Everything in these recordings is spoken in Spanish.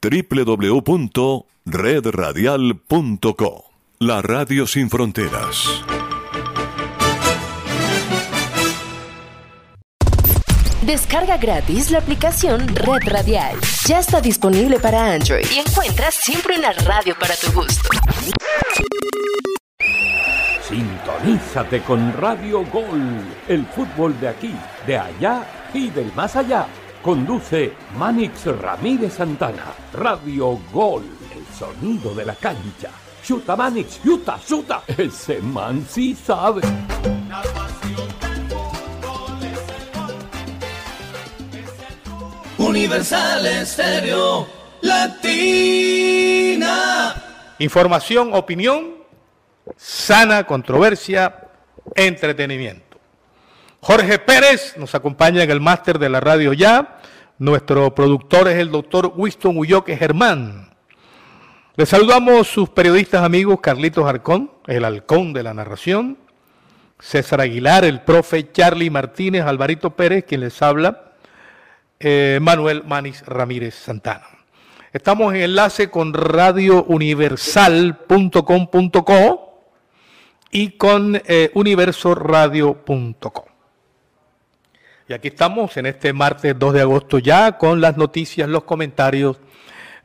www.redradial.co. La Radio Sin Fronteras. Descarga gratis la aplicación Red Radial. Ya está disponible para Android y encuentras siempre una radio para tu gusto. Sintonízate con Radio Gol, el fútbol de aquí, de allá y del más allá. Conduce Manix Ramírez Santana. Radio Gol, el sonido de la cancha. Chuta Manix, chuta, chuta. Ese man sí sabe. Universal Estéreo Latina. Información, opinión, sana controversia, entretenimiento. Jorge Pérez nos acompaña en el máster de la radio ya. Nuestro productor es el doctor Winston Ulloque Germán. Le saludamos sus periodistas amigos Carlitos Arcón, el halcón de la narración, César Aguilar, el profe Charlie Martínez, Alvarito Pérez, quien les habla, eh, Manuel Manis Ramírez Santana. Estamos en enlace con radiouniversal.com.co y con eh, universoradio.com. Y aquí estamos en este martes 2 de agosto ya con las noticias, los comentarios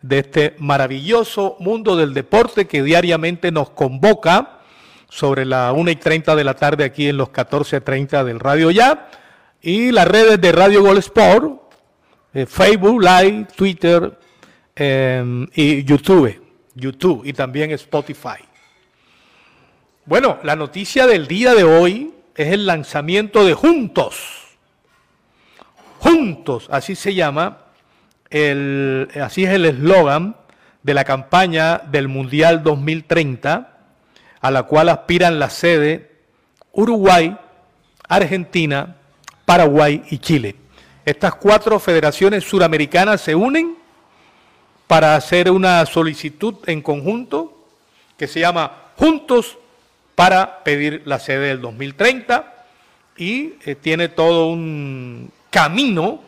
de este maravilloso mundo del deporte que diariamente nos convoca sobre la 1 y 30 de la tarde aquí en los 14.30 del Radio Ya y las redes de Radio Gol Sport, eh, Facebook Live, Twitter em, y YouTube, YouTube y también Spotify. Bueno, la noticia del día de hoy es el lanzamiento de Juntos. Juntos, así se llama, el, así es el eslogan de la campaña del Mundial 2030, a la cual aspiran la sede Uruguay, Argentina, Paraguay y Chile. Estas cuatro federaciones suramericanas se unen para hacer una solicitud en conjunto que se llama Juntos para pedir la sede del 2030 y eh, tiene todo un camino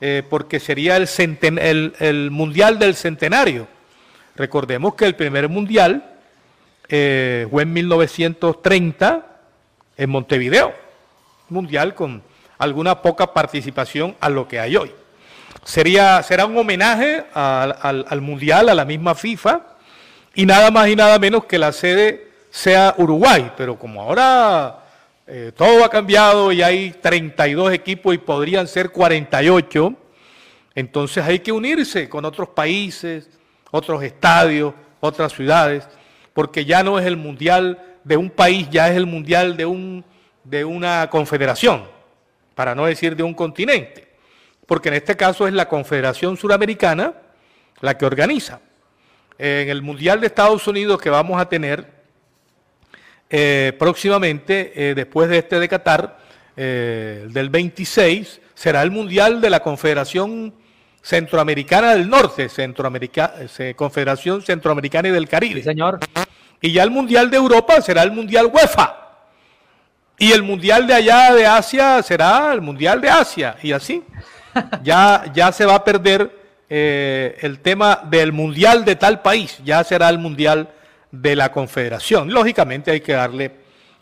eh, porque sería el, Mundial del Centenario. Recordemos que el primer Mundial eh, fue en 1930 en Montevideo, Mundial con alguna poca participación a lo que hay hoy. Sería, será un homenaje al, Mundial, a la misma FIFA, y nada más y nada menos que la sede sea Uruguay, pero como ahora eh, todo ha cambiado y hay 32 equipos y podrían ser 48, entonces hay que unirse con otros países, otros estadios, otras ciudades, porque ya no es el mundial de un país, ya es el mundial de, un, de una confederación para no decir de un continente, porque en este caso es la Confederación Suramericana la que organiza. En el Mundial de Estados Unidos que vamos a tener eh, próximamente, eh, después de este de Qatar, eh, del 26, será el Mundial de la Confederación Centroamericana del Norte, Confederación Centroamericana y del Caribe. señor. Y ya el Mundial de Europa será el Mundial UEFA. Y el mundial de allá de Asia será el mundial de Asia. Y así. Ya, ya se va a perder eh, el tema del mundial de tal país. Ya será el mundial de la confederación. Lógicamente hay que darle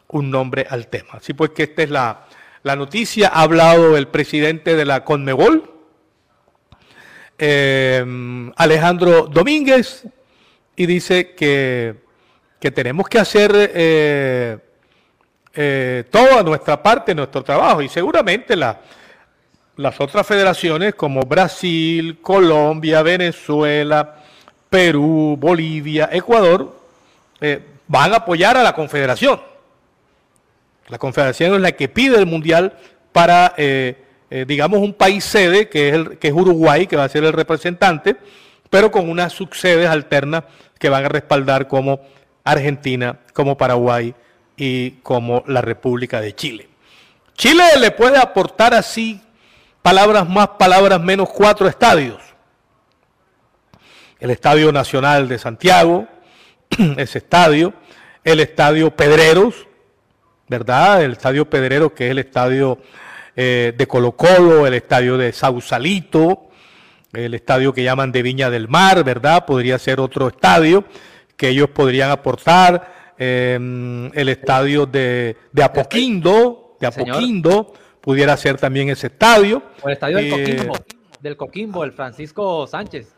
un nombre al tema. Así pues que esta es la, noticia. Ha hablado el presidente de la Conmebol, eh, Alejandro Domínguez, y dice que, que tenemos que hacer... Eh, eh, toda nuestra parte, nuestro trabajo. Y seguramente las otras federaciones como Brasil, Colombia, Venezuela, Perú, Bolivia, Ecuador, eh, van a apoyar a la confederación. La confederación es la que pide el mundial para, eh, digamos, un país sede, que es, que es Uruguay, que va a ser el representante, pero con unas subsedes alternas que van a respaldar como Argentina, como Paraguay, y como la República de Chile. Chile le puede aportar así palabras más, palabras menos cuatro estadios. El Estadio Nacional de Santiago, ese estadio, el Estadio Pedreros, ¿verdad? El Estadio Pedreros, que es el estadio eh, de Colo Colo, el estadio de Sausalito, el estadio que llaman de Viña del Mar, ¿verdad? Podría ser otro estadio que ellos podrían aportar, em, el estadio de, de Apoquindo, de Apoquindo, pudiera ser también ese estadio. O el estadio del Coquimbo, del Coquimbo, el Francisco Sánchez.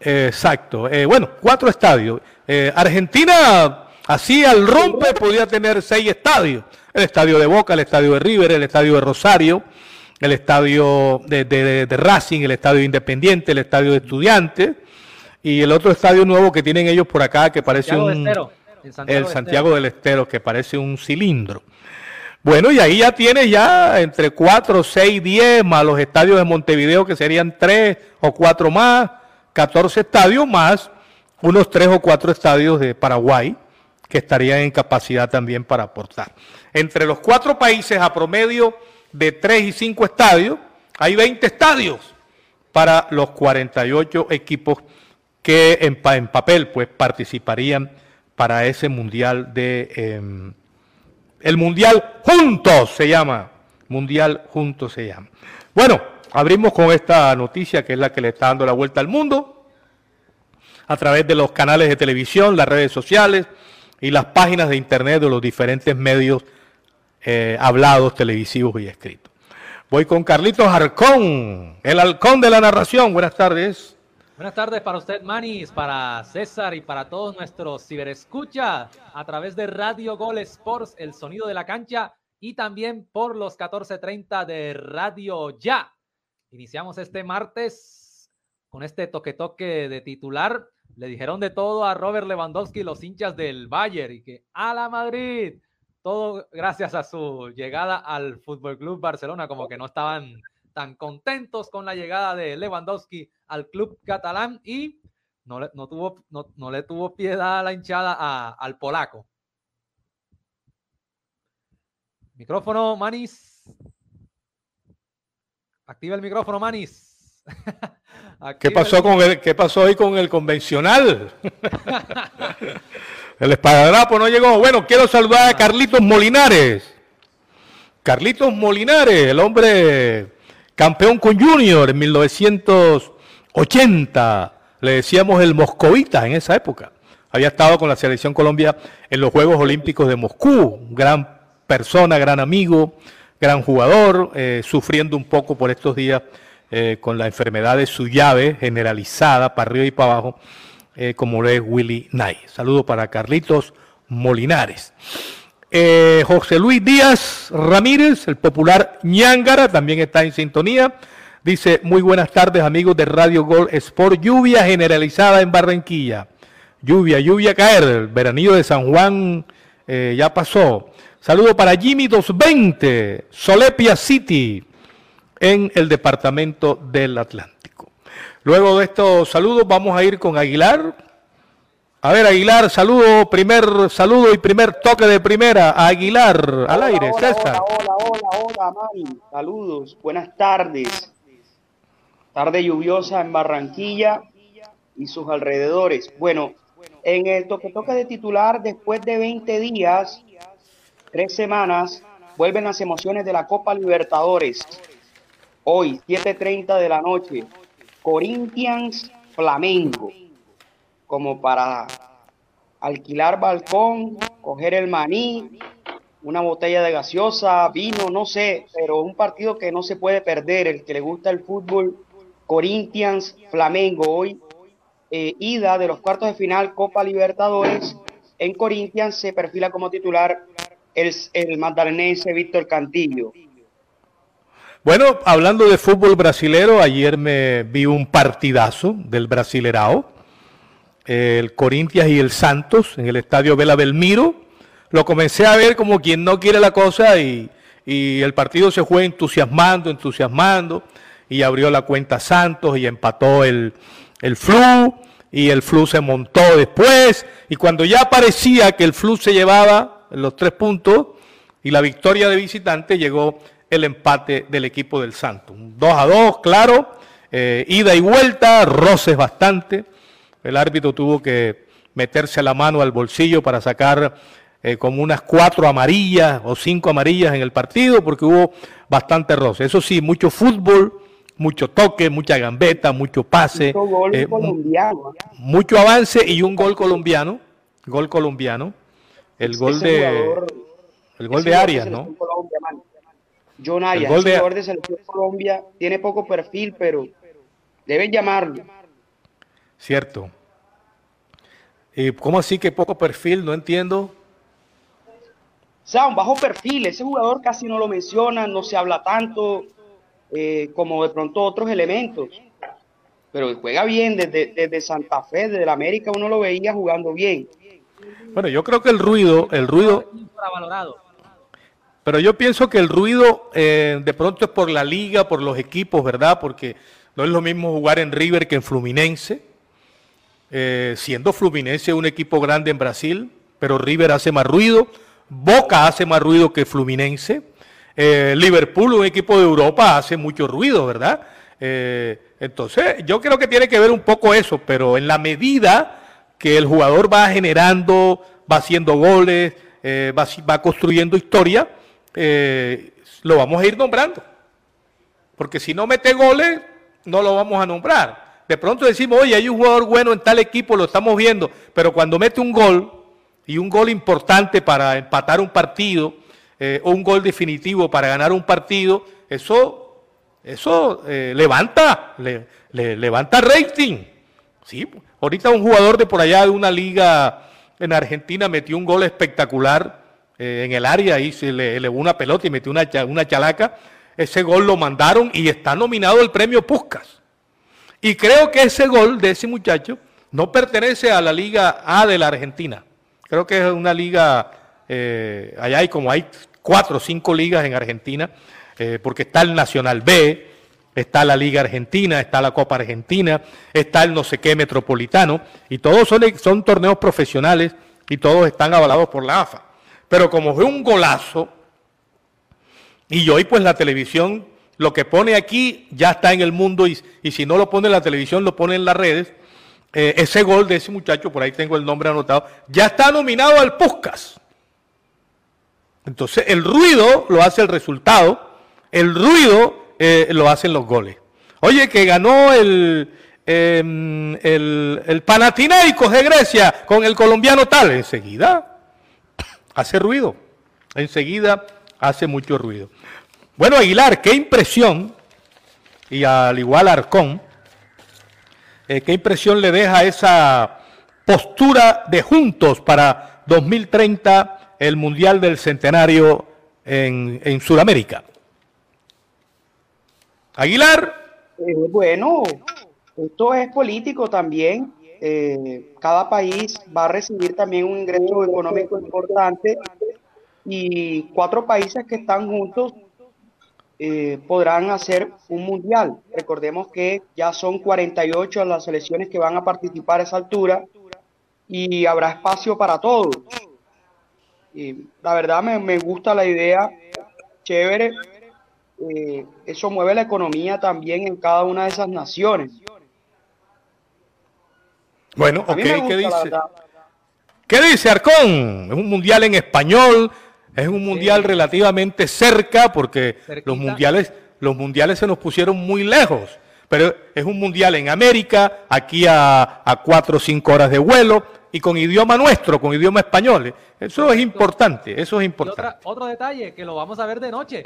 Exacto. Eh, bueno, cuatro estadios. Eh, Argentina, así al rompe, podría tener seis estadios. El estadio de Boca, el estadio de River, el estadio de Rosario, el estadio de, Racing, el estadio Independiente, el estadio de Estudiantes y el otro estadio nuevo que tienen ellos por acá que parece un... el Santiago del Estero, que parece un cilindro. Bueno, y ahí ya tienes ya entre 4, 6, 10 más los estadios de Montevideo que serían 3 o 4 más 14 estadios más unos 3 o 4 estadios de Paraguay que estarían en capacidad también para aportar. Entre los cuatro países a promedio de 3 y 5 estadios, hay 20 estadios para los 48 equipos que en, papel pues participarían para ese mundial de em, el mundial juntos se llama mundial juntos se llama bueno Abrimos con esta noticia que es la que le está dando la vuelta al mundo a través de los canales de televisión, las redes sociales y las páginas de internet de los diferentes medios eh, hablados, televisivos y escritos. Voy con Carlitos Arcón, el halcón de la narración. Buenas tardes. Buenas tardes para usted, Manis, para César y para todos nuestros ciberescucha a través de Radio Gol Sports, el sonido de la cancha y también por los 1430 de Radio Ya. Iniciamos este martes con este toque-toque de titular. Le dijeron de todo a Robert Lewandowski, los hinchas del Bayern, y que a la Madrid. Todo gracias a su llegada al Fútbol Club Barcelona, como que no estaban tan contentos con la llegada de Lewandowski al club catalán y no le, no tuvo, no, le tuvo piedad a la hinchada al polaco. Micrófono, Manis. Activa el micrófono, Manis. ¿Qué pasó, con el, ¿Qué pasó hoy con el convencional? el espadadrapo no llegó. Bueno, quiero saludar a Carlitos Molinares. Carlitos Molinares, el hombre campeón con Junior en 1980. Le decíamos el moscovita en esa época. Había estado con la selección Colombia en los Juegos Olímpicos de Moscú. Gran persona, gran amigo gran jugador, eh, sufriendo un poco por estos días eh, con la enfermedad de su llave generalizada para arriba y para abajo, eh, como es Willy Nay. Saludo para Carlitos Molinares. José Luis Díaz Ramírez, el popular ñángara, también está en sintonía. Dice, muy buenas tardes amigos de Radio Gol Sport. Lluvia generalizada en Barranquilla. Lluvia, lluvia caer. El veranillo de San Juan ya pasó. Saludo para Jimmy 220, Solepia City, en el departamento del Atlántico. Luego de estos saludos vamos a ir con Aguilar. A ver, Aguilar, saludo, primer saludo y primer toque de primera a Aguilar al aire, César. Hola, hola, hola, hola, Saludos, buenas tardes. Tarde lluviosa en Barranquilla y sus alrededores. Bueno, en el toque toque de titular, después de 20 días, tres semanas, vuelven las emociones de la Copa Libertadores. Hoy, 7.30 de la noche, Corinthians Flamengo, como para alquilar balcón, coger el maní, una botella de gaseosa, vino, no sé, pero un partido que no se puede perder, el que le gusta el fútbol, Corinthians Flamengo, hoy eh, ida de los cuartos de final Copa Libertadores, en Corinthians se perfila como titular es el magdalenense Víctor Cantillo. Bueno, hablando de fútbol brasilero, ayer me vi un partidazo del Brasilerao, el Corinthians y el Santos en el estadio Vela Belmiro. Lo comencé a ver como quien no quiere la cosa y, el partido se fue entusiasmando, entusiasmando y abrió la cuenta Santos y empató el, el Flu y el Flu se montó después y cuando ya parecía que el Flu se llevaba los tres puntos y la victoria de visitante llegó el empate del equipo del Santo. 2 a 2, claro, eh, ida y vuelta, roces bastante. El árbitro tuvo que meterse la mano al bolsillo para sacar eh, como unas cuatro amarillas o cinco amarillas en el partido porque hubo bastante roce. Eso sí, mucho fútbol mucho toque, mucha gambeta, mucho pase, Mucho gol eh, colombiano. mucho avance y un gol colombiano, gol colombiano, el gol Ese de jugador- el gol de Arias, ¿no? Colombia, man. John Arias, de- jugador de Selección Colombia, tiene poco perfil, pero deben llamarlo. Cierto. ¿Y cómo así que poco perfil? No entiendo. O sea, un bajo perfil, ese jugador casi no lo menciona, no se habla tanto eh, como de pronto otros elementos. Pero juega bien desde, desde Santa Fe, desde la América, uno lo veía jugando bien. Bueno, yo creo que el ruido, el ruido, pero yo pienso que el ruido eh, de pronto es por la liga, por los equipos, ¿verdad? Porque no es lo mismo jugar en River que en Fluminense. Eh, siendo Fluminense un equipo grande en Brasil, pero River hace más ruido, Boca hace más ruido que Fluminense, Eh, Liverpool, un equipo de Europa, hace mucho ruido, ¿verdad? Entonces, yo creo que tiene que ver un poco eso, pero en la medida que el jugador va generando, va haciendo goles, eh, va, construyendo historia, eh, lo vamos a ir nombrando. Porque si no mete goles, no lo vamos a nombrar. De pronto decimos, oye, hay un jugador bueno en tal equipo, lo estamos viendo, pero cuando mete un gol, y un gol importante para empatar un partido, eh, o un gol definitivo para ganar un partido, eso, eso levanta, le- le- levanta rating. Sí, ahorita un jugador de por allá de una liga en Argentina metió un gol espectacular eh, en el área y se le elevó una pelota y metió una, una chalaca. Ese gol lo mandaron y está nominado el premio Puskas. Y creo que ese gol de ese muchacho no pertenece a la Liga A de la Argentina. Creo que es una liga, eh, allá hay como hay cuatro o cinco ligas en Argentina, eh, porque está el Nacional B, está la Liga Argentina, está la Copa Argentina, está el no sé qué metropolitano, y todos son, torneos profesionales y todos están avalados por la AFA. Pero como fue un golazo, y hoy pues la televisión lo que pone aquí ya está en el mundo y, si no lo pone en la televisión lo pone en las redes. Eh, ese gol de ese muchacho, por ahí tengo el nombre anotado, ya está nominado al Puskas. Entonces el ruido lo hace el resultado, el ruido eh, lo hacen los goles. Oye, que ganó el, em, el, el de Grecia con el colombiano tal, enseguida hace ruido, enseguida hace mucho ruido. Bueno, Aguilar, qué impresión, y al igual Arcón, eh, qué impresión le deja esa postura de juntos para 2030, el Mundial del Centenario en, en Sudamérica. Aguilar, Eh, bueno, esto es político también. Eh, cada país va a recibir también un ingreso económico importante y cuatro países que están juntos eh, podrán hacer un mundial. Recordemos que ya son 48 las selecciones que van a participar a esa altura y habrá espacio para todos. Y la verdad me, me gusta la idea, chévere. Eh, eso mueve la economía también en cada una de esas naciones. bueno, ok, ¿qué dice? ¿Qué dice Arcón? Es un mundial en español, es un mundial relativamente cerca porque Cerquita. los mundiales, los mundiales se nos pusieron muy lejos. Pero es un mundial en América, aquí a, a cuatro o cinco horas de vuelo y con idioma nuestro, con idioma español. Eso es importante, eso es Y importante. otra, otro detalle, que lo vamos a ver de noche.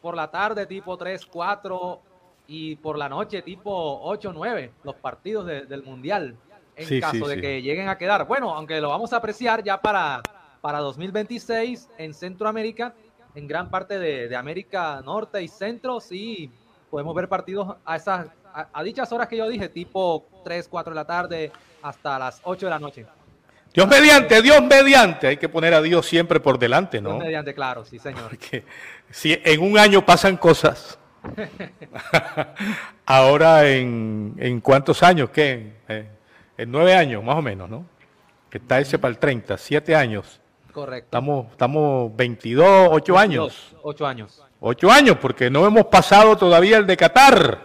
Por la tarde, tipo 3, 4, y por la noche, tipo 8, 9, los partidos de- del Mundial. En Sí, caso sí, de sí. que lleguen a quedar. Bueno, aunque lo vamos a apreciar ya para, para 2026 en Centroamérica, en gran parte de, de América Norte y Centro, sí podemos ver partidos a esas a, a dichas horas que yo dije, tipo 3, 4 de la tarde hasta las 8 de la noche. Dios mediante, Dios mediante. Hay que poner a Dios siempre por delante, ¿no? Mediante, claro, sí, señor. Porque si en un año pasan cosas, ahora en, en cuántos años, ¿qué? En, eh, en nueve años, más o menos, ¿no? Que está ese para el 30, siete años. Correcto. Estamos, estamos 22, ocho años. 8 años. Ocho años, porque no hemos pasado todavía el de Qatar.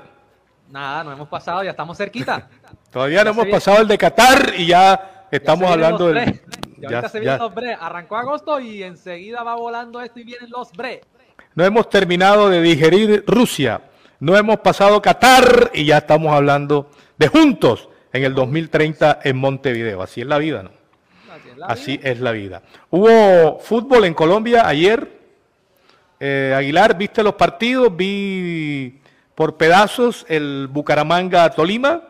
Nada, no hemos pasado, ya estamos cerquita. Todavía no hemos pasado el de Qatar y ya estamos hablando bre. Y ya- ahorita se ya- vienen los bre. Arrancó agosto y enseguida va volando esto y vienen los bre. No hemos terminado de digerir Rusia, no hemos pasado Qatar y ya estamos hablando de juntos en el 2030 en Montevideo. Así es la vida, ¿no? Así es la vida. Hubo fútbol en Colombia ayer. Eh, Aguilar, ¿viste los partidos? Vi por pedazos el Bucaramanga-Tolima.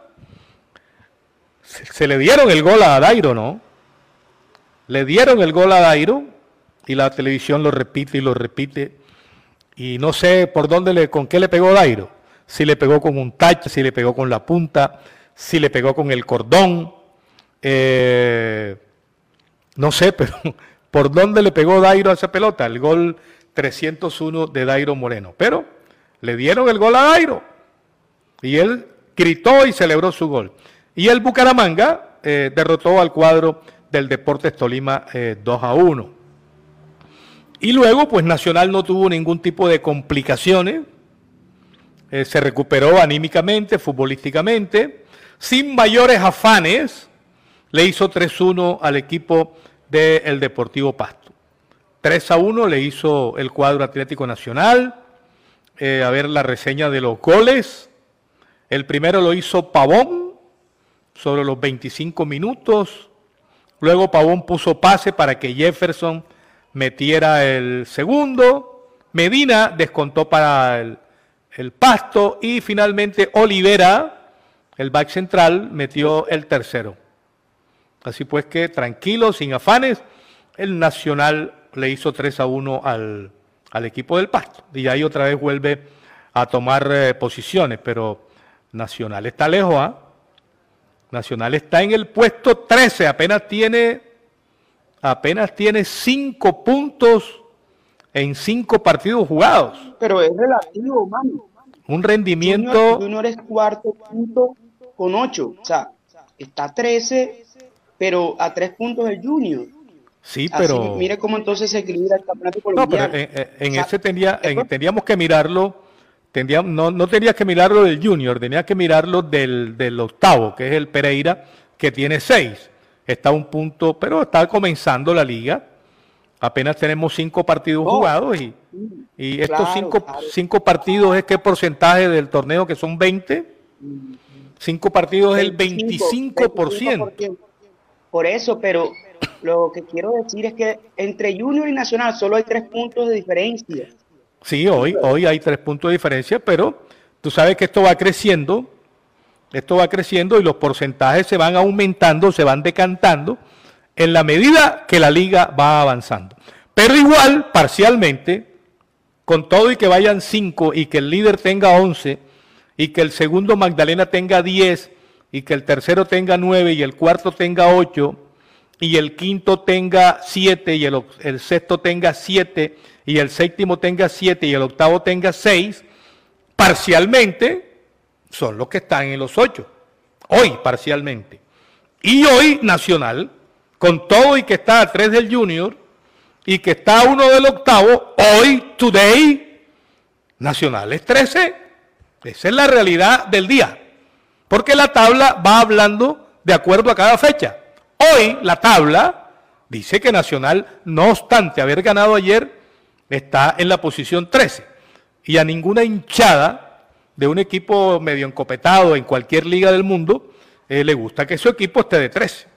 Se, le dieron el gol a Dairo, ¿no? Le dieron el gol a Dairo y la televisión lo repite y lo repite. Y no sé por dónde le, con qué le pegó Dairo. Si le pegó con un touch, si le pegó con la punta, si le pegó con el cordón. Eh, no sé, pero por dónde le pegó Dairo a esa pelota. El gol 301 de Dairo Moreno. Pero le dieron el gol a Dairo. Y él gritó y celebró su gol. Y el Bucaramanga eh, derrotó al cuadro del Deportes Tolima 2 eh, a 1. Y luego, pues Nacional no tuvo ningún tipo de complicaciones, eh, se recuperó anímicamente, futbolísticamente, sin mayores afanes, le hizo 3-1 al equipo del Deportivo Pasto. 3 a 1 le hizo el cuadro Atlético Nacional. A ver la reseña de los goles. El primero lo hizo Pavón sobre los 25 minutos. Luego Pavón puso pase para que Jefferson metiera el segundo, Medina descontó para el, pasto y finalmente Olivera, el back central, metió el tercero. Así pues que tranquilo, sin afanes, el Nacional le hizo 3 a 1 al, equipo del Pasto. Y ahí otra vez vuelve a tomar eh, posiciones, pero Nacional está lejos, ¿ah? Nacional está en el puesto 13, apenas tiene apenas tiene cinco puntos en cinco partidos jugados. Pero es relativo, mano. Un rendimiento. Junior, es cuarto punto con ocho. O sea, está 13, pero a tres puntos el Junior. Sí, pero. mire cómo entonces se equilibra el campeonato colombiano. No, pero en, ese tendría, tendríamos que mirarlo. No, no tenías que mirarlo del Junior, tenías que mirarlo del, del octavo, que es el Pereira, que tiene seis está un punto, pero está comenzando la liga. Apenas tenemos cinco partidos jugados y, y estos cinco, cinco, partidos es qué porcentaje del torneo que son 20. Cinco partidos es el 25%. Por eso, pero lo que quiero decir es que entre Junior y Nacional solo hay tres puntos de diferencia. Sí, hoy, hoy hay tres puntos de diferencia, pero tú sabes que esto va creciendo esto va creciendo y los porcentajes se van aumentando, se van decantando en la medida que la liga va avanzando. Pero igual, parcialmente, con todo y que vayan 5 y que el líder tenga 11 y que el segundo Magdalena tenga 10 y que el tercero tenga 9 y el cuarto tenga 8 y el quinto tenga 7 y el, sexto tenga 7 y el séptimo tenga 7 y el octavo tenga 6, parcialmente son los que están en los ocho. Hoy parcialmente. Y hoy Nacional, con todo y que está a tres del Junior y que está uno del octavo, hoy, today, Nacional es 13. Esa es la realidad del día. Porque la tabla va hablando de acuerdo a cada fecha. Hoy la tabla dice que Nacional, no obstante haber ganado ayer, está en la posición 13. Y a ninguna hinchada de un equipo medio encopetado en cualquier liga del mundo, eh, le gusta que su equipo esté de 13.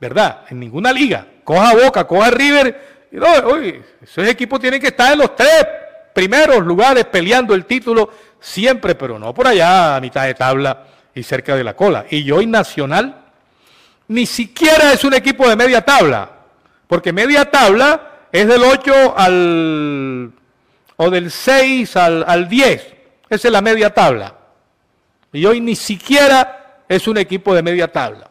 ¿Verdad? En ninguna liga. Coja Boca, coja River. No, esos equipos tienen que estar en los tres primeros lugares peleando el título siempre, pero no por allá a mitad de tabla y cerca de la cola. Y hoy Nacional ni siquiera es un equipo de media tabla, porque media tabla es del 8 al o del 6 al, al 10. Esa es la media tabla. Y hoy ni siquiera es un equipo de media tabla,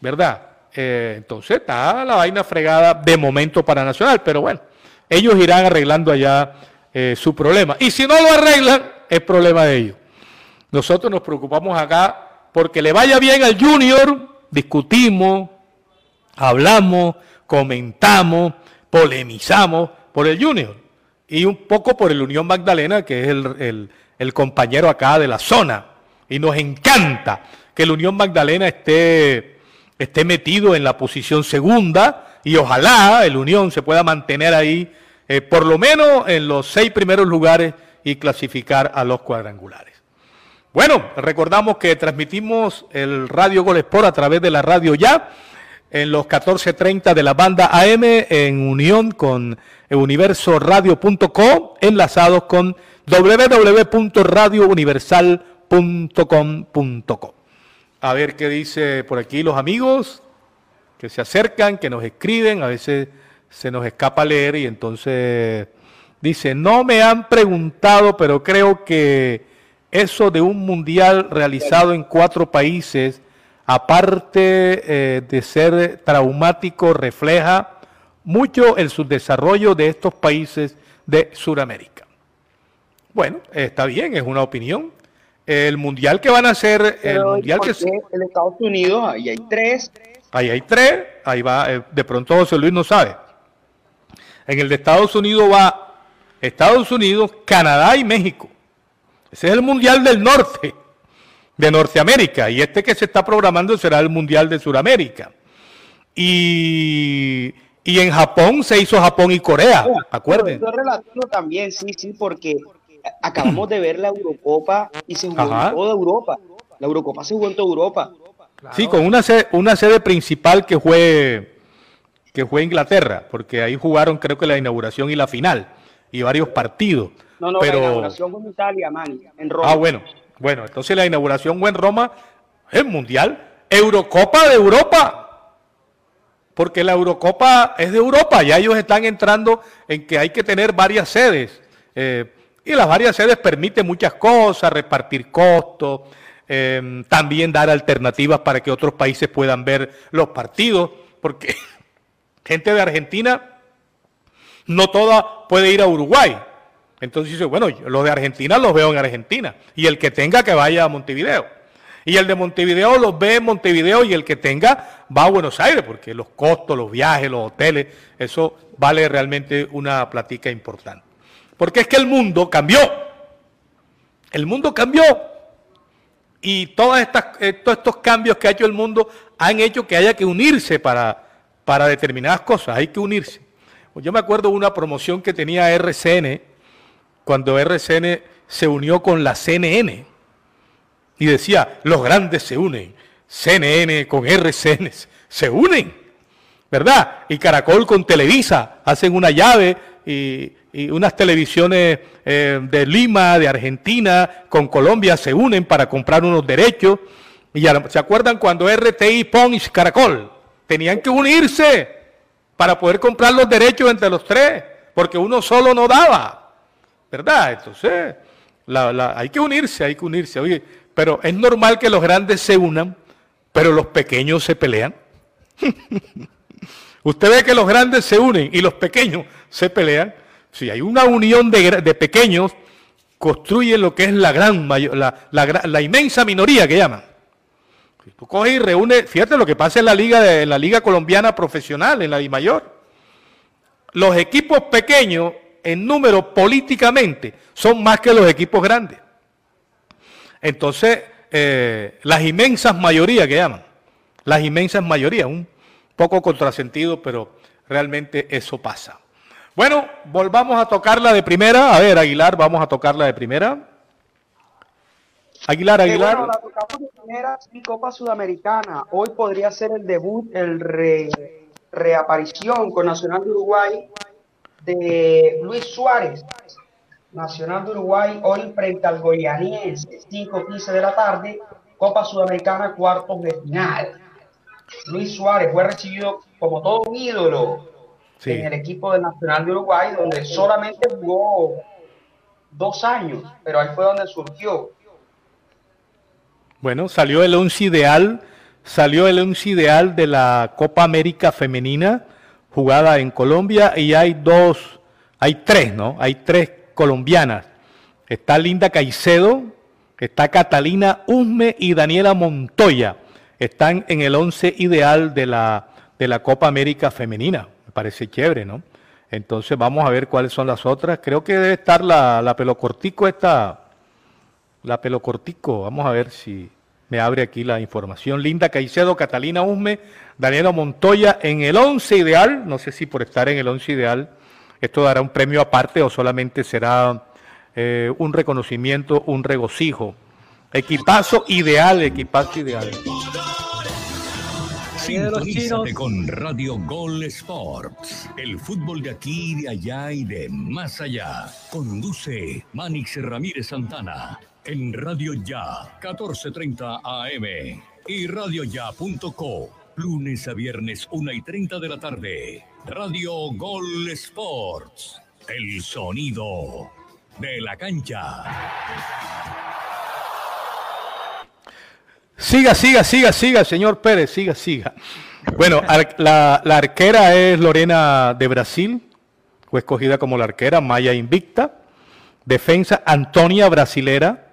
¿verdad? Eh, entonces está la vaina fregada de momento para Nacional, pero bueno, ellos irán arreglando allá eh, su problema. Y si no lo arreglan, es problema de ellos. Nosotros nos preocupamos acá porque le vaya bien al Junior, discutimos, hablamos, comentamos, polemizamos por el Junior y un poco por el Unión Magdalena, que es el el compañero acá de la zona. Y nos encanta que el Unión Magdalena esté, esté metido en la posición segunda y ojalá el Unión se pueda mantener ahí eh, por lo menos en los seis primeros lugares y clasificar a los cuadrangulares. Bueno, recordamos que transmitimos el Radio Gol Sport a través de la radio ya en los 14.30 de la banda AM en unión con universoradio.com enlazados con www.radiouniversal.com.co. A ver qué dice por aquí los amigos que se acercan, que nos escriben, a veces se nos escapa leer y entonces dice, no me han preguntado, pero creo que eso de un mundial realizado en cuatro países, aparte eh, de ser traumático, refleja mucho el subdesarrollo de estos países de Sudamérica. Bueno, está bien, es una opinión. El mundial que van a hacer, el mundial que en Estados Unidos, ahí hay tres. Ahí hay tres, ahí va, eh, de pronto José Luis no sabe. En el de Estados Unidos va Estados Unidos, Canadá y México. Ese es el Mundial del Norte, de Norteamérica, y este que se está programando será el Mundial de Sudamérica. Y, en Japón se hizo Japón y Corea, relativo también, sí, sí, porque acabamos de ver la Eurocopa y se jugó en toda Europa. La Eurocopa se jugó en toda Europa. Sí, con una sede, una sede principal que fue que fue Inglaterra, porque ahí jugaron creo que la inauguración y la final y varios partidos. No, no, pero... la inauguración fue en Italia, man, en Roma. Ah, bueno, bueno, entonces la inauguración en Roma, el Mundial, Eurocopa de Europa. Porque la Eurocopa es de Europa, ya ellos están entrando en que hay que tener varias sedes. Eh, y las varias sedes permiten muchas cosas, repartir costos, eh, también dar alternativas para que otros países puedan ver los partidos, porque gente de Argentina no toda puede ir a Uruguay. Entonces dice, bueno, los de Argentina los veo en Argentina. Y el que tenga que vaya a Montevideo. Y el de Montevideo los ve en Montevideo y el que tenga va a Buenos Aires, porque los costos, los viajes, los hoteles, eso vale realmente una platica importante. Porque es que el mundo cambió. El mundo cambió. Y todas estas, eh, todos estos cambios que ha hecho el mundo han hecho que haya que unirse para, para determinadas cosas. Hay que unirse. Yo me acuerdo de una promoción que tenía RCN cuando RCN se unió con la CNN y decía, los grandes se unen, CNN con RCN se unen, ¿verdad? Y Caracol con Televisa hacen una llave y, unas televisiones eh, de Lima, de Argentina, con Colombia se unen para comprar unos derechos. Y ya, ¿se acuerdan cuando RTI, PON y Caracol tenían que unirse? para poder comprar los derechos entre los tres, porque uno solo no daba, ¿verdad? Entonces, hay que unirse, hay que unirse. Oye, pero es normal que los grandes se unan, pero los pequeños se pelean. Usted ve que los grandes se unen y los pequeños se pelean. Si hay una unión de, pequeños, construyen lo que es la gran mayor, la inmensa minoría que llaman. Tú coges y reúnes, fíjate lo que pasa en la liga, en la liga colombiana profesional, en la I mayor. Los equipos pequeños en número políticamente son más que los equipos grandes. Entonces, eh, las inmensas mayorías que llaman, las inmensas mayorías, un poco contrasentido, pero realmente eso pasa. Bueno, volvamos a tocarla de primera. A ver, Aguilar, vamos a tocarla de primera. Aguilar, Aguilar. bueno, la tocamos de primera Copa Sudamericana. Hoy podría ser el debut, el reaparición con Nacional de Uruguay de Luis Suárez. Nacional de Uruguay hoy frente al Goianiense, 5-15 de la tarde, Copa Sudamericana, cuartos de final. Luis Suárez fue recibido como todo un ídolo en el equipo del Nacional de Uruguay, donde solamente jugó dos años, pero ahí fue donde surgió. Bueno, salió el once ideal, salió el once ideal de la Copa América Femenina jugada en Colombia y hay dos, hay tres, ¿no? Hay tres colombianas. Está Linda Caicedo, está Catalina Usme y Daniela Montoya. Están en el once ideal de la, de la Copa América Femenina. Me parece chévere, ¿no? Entonces vamos a ver cuáles son las otras. Creo que debe estar la, la pelocortico esta la pelo cortico. Vamos a ver si me abre aquí la información. Linda Caicedo, Catalina Usme, Daniela Montoya en el 11 ideal. No sé si por estar en el 11 ideal esto dará un premio aparte o solamente será eh, un reconocimiento, un regocijo. Equipazo ideal, equipazo ideal. Sintonízate con Radio Gol Sports. El fútbol de aquí, de allá y de más allá. Conduce Manix Ramírez Santana en Radio Ya, 1430 AM y radioya.co. Lunes a viernes, 1 y 30 de la tarde. Radio Gol Sports. El sonido de la cancha. Siga, siga, siga, siga, señor Pérez, siga, siga. Bueno, la, arquera es Lorena de Brasil, fue escogida como la arquera, Maya Invicta. Defensa, Antonia Brasilera,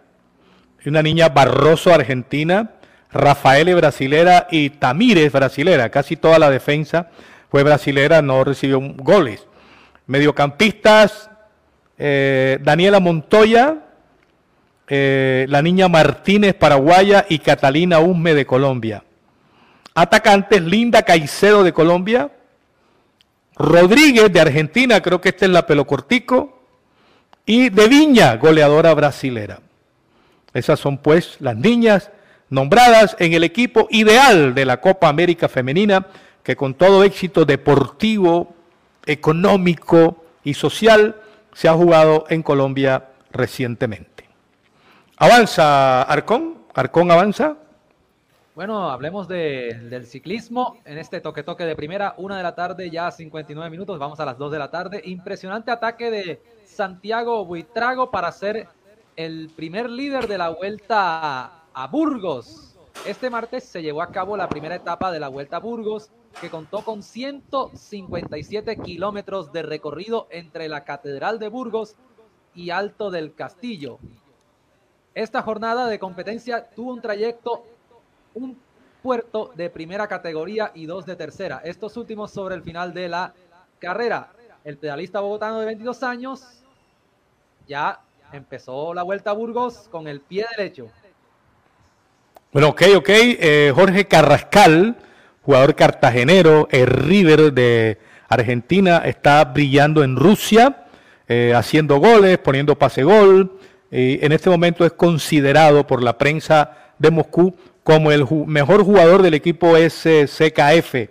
una niña Barroso Argentina, Rafael Brasilera y Tamírez Brasilera. Casi toda la defensa fue brasilera, no recibió goles. Mediocampistas, eh, Daniela Montoya, eh, la niña Martínez paraguaya y Catalina Usme de Colombia. Atacantes, Linda Caicedo de Colombia, Rodríguez de Argentina, creo que esta es la pelo cortico, y de Viña, goleadora brasilera. Esas son pues las niñas nombradas en el equipo ideal de la Copa América Femenina, que con todo éxito deportivo, económico y social se ha jugado en Colombia recientemente. Avanza Arcón, Arcón avanza. Bueno, hablemos del ciclismo en este toque toque de primera, una de la tarde, ya 59 minutos, vamos a las 2 de la tarde. Impresionante ataque de Santiago Buitrago para ser el primer líder de la vuelta a Burgos. Este martes se llevó a cabo la primera etapa de la vuelta a Burgos, que contó con 157 kilómetros de recorrido entre la Catedral de Burgos y Alto del Castillo. Esta jornada de competencia tuvo un trayecto, un puerto de primera categoría y dos de tercera. Estos últimos sobre el final de la carrera. El pedalista bogotano de 22 años ya empezó la vuelta a Burgos con el pie derecho. Bueno, ok, ok. Eh, Jorge Carrascal, jugador cartagenero, el River de Argentina, está brillando en Rusia, eh, haciendo goles, poniendo pase gol en este momento es considerado por la prensa de Moscú como el mejor jugador del equipo SCKF,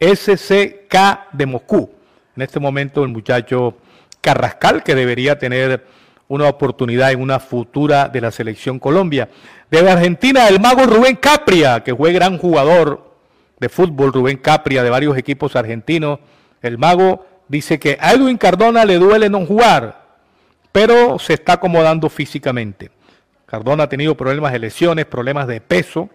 SCK de Moscú. En este momento el muchacho Carrascal, que debería tener una oportunidad en una futura de la selección Colombia. De Argentina, el mago Rubén Capria, que fue gran jugador de fútbol, Rubén Capria, de varios equipos argentinos. El mago dice que a Edwin Cardona le duele no jugar, pero se está acomodando físicamente. Cardona ha tenido problemas de lesiones, problemas de peso,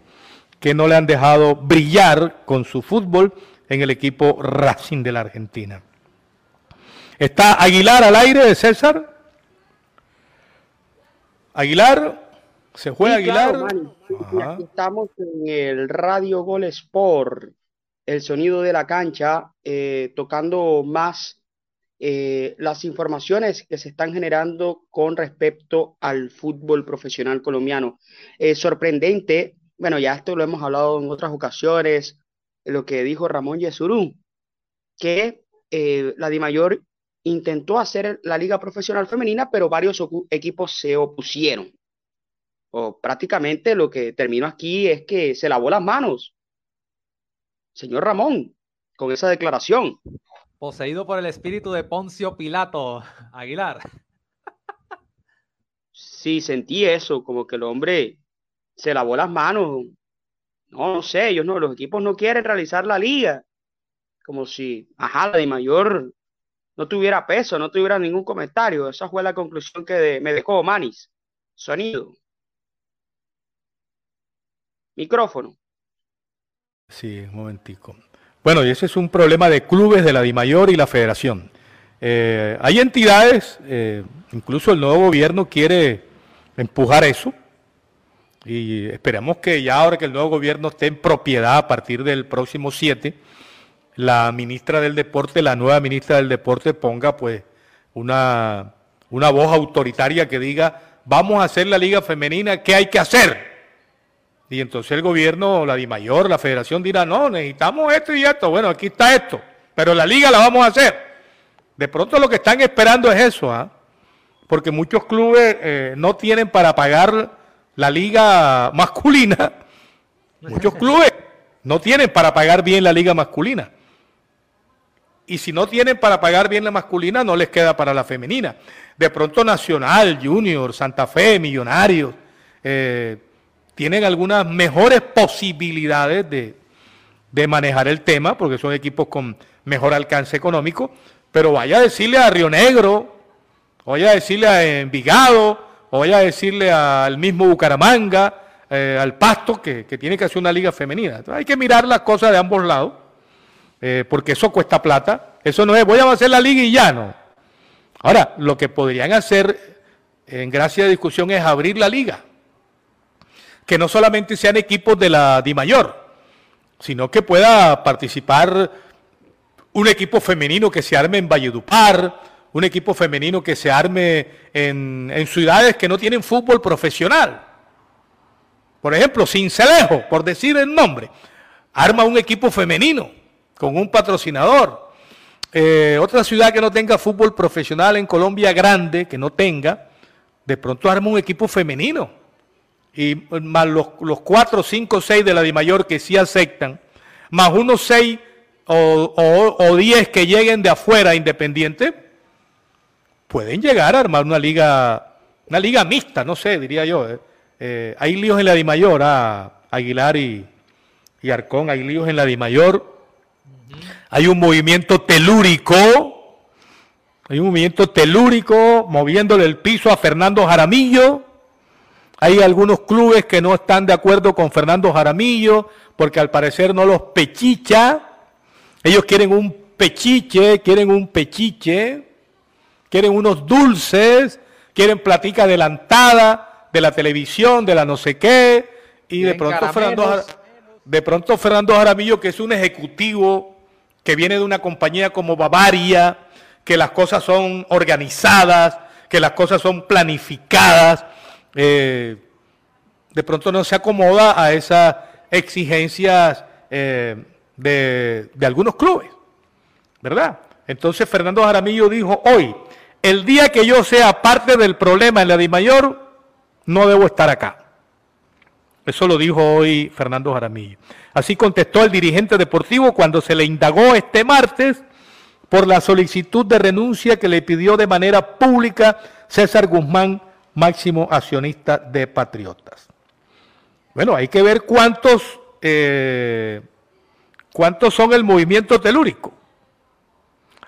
que no le han dejado brillar con su fútbol en el equipo Racing de la Argentina. Está Aguilar al aire de César. Aguilar, se juega Aguilar. estamos en el Radio Gol Sport, el sonido de la cancha, eh, tocando más eh, las informaciones que se están generando con respecto al fútbol profesional colombiano. Es sorprendente, bueno, ya esto lo hemos hablado en otras ocasiones, lo que dijo Ramón Yesurún, que eh, la DIMAYOR intentó hacer la liga profesional femenina, pero varios equipos se opusieron. O prácticamente lo que terminó aquí es que se lavó las manos. Señor Ramón, con esa declaración. Poseído por el espíritu de Poncio Pilato, Aguilar. Sí, sentí eso, como que el hombre se lavó las manos. No, no sé, ellos no, los equipos no quieren realizar la liga. Como si, ajá, la de mayor no tuviera peso, no tuviera ningún comentario. Esa fue la conclusión que me dejó Manis. Sonido. Micrófono. Sí, un momentico. Bueno, y ese es un problema de clubes de la DIMAYOR y la federación. Eh, hay entidades, eh, incluso el nuevo gobierno quiere empujar eso, y esperamos que ya ahora que el nuevo gobierno esté en propiedad a partir del próximo 7, la ministra del Deporte, la nueva ministra del Deporte ponga pues una, una voz autoritaria que diga, vamos a hacer la liga femenina, ¿qué hay que hacer? Y entonces el gobierno, la DIMAYOR, la federación dirá, no, necesitamos esto y esto. Bueno, aquí está esto, pero la liga la vamos a hacer. De pronto lo que están esperando es eso, ¿ah? porque muchos clubes eh, no tienen para pagar la liga masculina. Muchos clubes no tienen para pagar bien la liga masculina. Y si no tienen para pagar bien la masculina, no les queda para la femenina. De pronto Nacional, Junior, Santa Fe, Millonarios, eh, tienen algunas mejores posibilidades de, de manejar el tema, porque son equipos con mejor alcance económico, pero vaya a decirle a Río Negro, vaya a decirle a Envigado, vaya a decirle al mismo Bucaramanga, eh, al Pasto, que, tiene que hacer una liga femenina. hay que mirar las cosas de ambos lados, eh, porque eso cuesta plata. Eso no es, voy a hacer la liga y ya no. Ahora, lo que podrían hacer en gracia de discusión es abrir la liga. Que no solamente sean equipos de la Di Mayor, sino que pueda participar un equipo femenino que se arme en Valledupar, un equipo femenino que se arme en, ciudades que no tienen fútbol profesional. Por ejemplo, Cincelejo, por decir el nombre, arma un equipo femenino con un patrocinador. Eh, otra ciudad que no tenga fútbol profesional en Colombia grande, que no tenga, de pronto arma un equipo femenino. Y más los, los cuatro, cinco, seis de la de mayor que sí aceptan, más unos seis o, o diez que lleguen de afuera independiente, pueden llegar a armar una liga, una liga mixta, no sé, diría yo. Eh. Eh, hay líos en la Dimayor, a ah, Aguilar y, y, Arcón, hay líos en la Dimayor. Hay un movimiento telúrico, hay un movimiento telúrico moviéndole el piso a Fernando Jaramillo. Hay algunos clubes que no están de acuerdo con Fernando Jaramillo porque al parecer no los pechicha. Ellos quieren un pechiche, quieren un pechiche quieren unos dulces, quieren platica adelantada de la televisión, de la no sé qué, y de pronto, Fernando, de pronto Fernando Jaramillo, que es un ejecutivo que viene de una compañía como Bavaria, que las cosas son organizadas, que las cosas son planificadas, eh, de pronto no se acomoda a esas exigencias eh, de, de algunos clubes, ¿verdad? Entonces Fernando Jaramillo dijo hoy, el día que yo sea parte del problema en la Mayor, no debo estar acá. Eso lo dijo hoy Fernando Jaramillo. Así contestó el dirigente deportivo cuando se le indagó este martes por la solicitud de renuncia que le pidió de manera pública César Guzmán, máximo accionista de Patriotas. Bueno, hay que ver cuántos, eh, cuántos son el movimiento telúrico.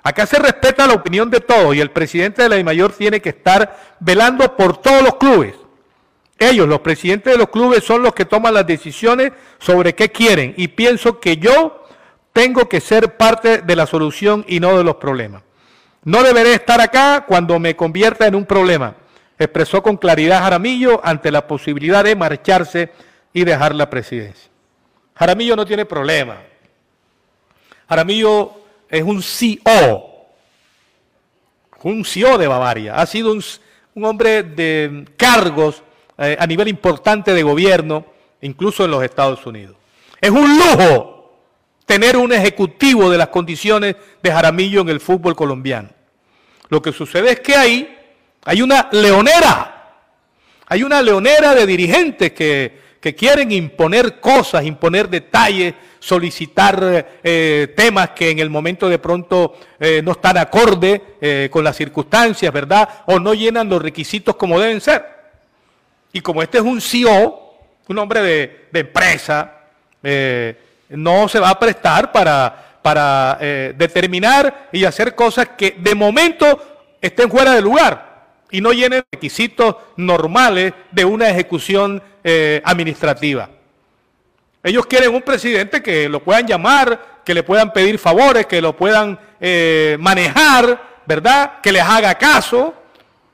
Acá se respeta la opinión de todos y el presidente de la mayor tiene que estar velando por todos los clubes. Ellos, los presidentes de los clubes, son los que toman las decisiones sobre qué quieren y pienso que yo tengo que ser parte de la solución y no de los problemas. No deberé estar acá cuando me convierta en un problema, expresó con claridad Jaramillo ante la posibilidad de marcharse y dejar la presidencia. Jaramillo no tiene problema. Jaramillo es un CEO, un CEO de Bavaria, ha sido un, hombre de cargos eh, a nivel importante de gobierno, incluso en los Estados Unidos. Es un lujo tener un ejecutivo de las condiciones de Jaramillo en el fútbol colombiano. Lo que sucede es que ahí hay una leonera, hay una leonera de dirigentes que, que quieren imponer cosas, imponer detalles, solicitar eh, temas que en el momento de pronto eh, no están acorde con las circunstancias, ¿verdad? O no llenan los requisitos como deben ser. Y como este es un CEO, un hombre de, empresa, no se va a prestar para, para determinar y hacer cosas que de momento estén fuera de lugar y no llenen requisitos normales de una ejecución eh, administrativa. Ellos quieren un presidente que lo puedan llamar, que le puedan pedir favores, que lo puedan eh, manejar, ¿verdad? Que les haga caso.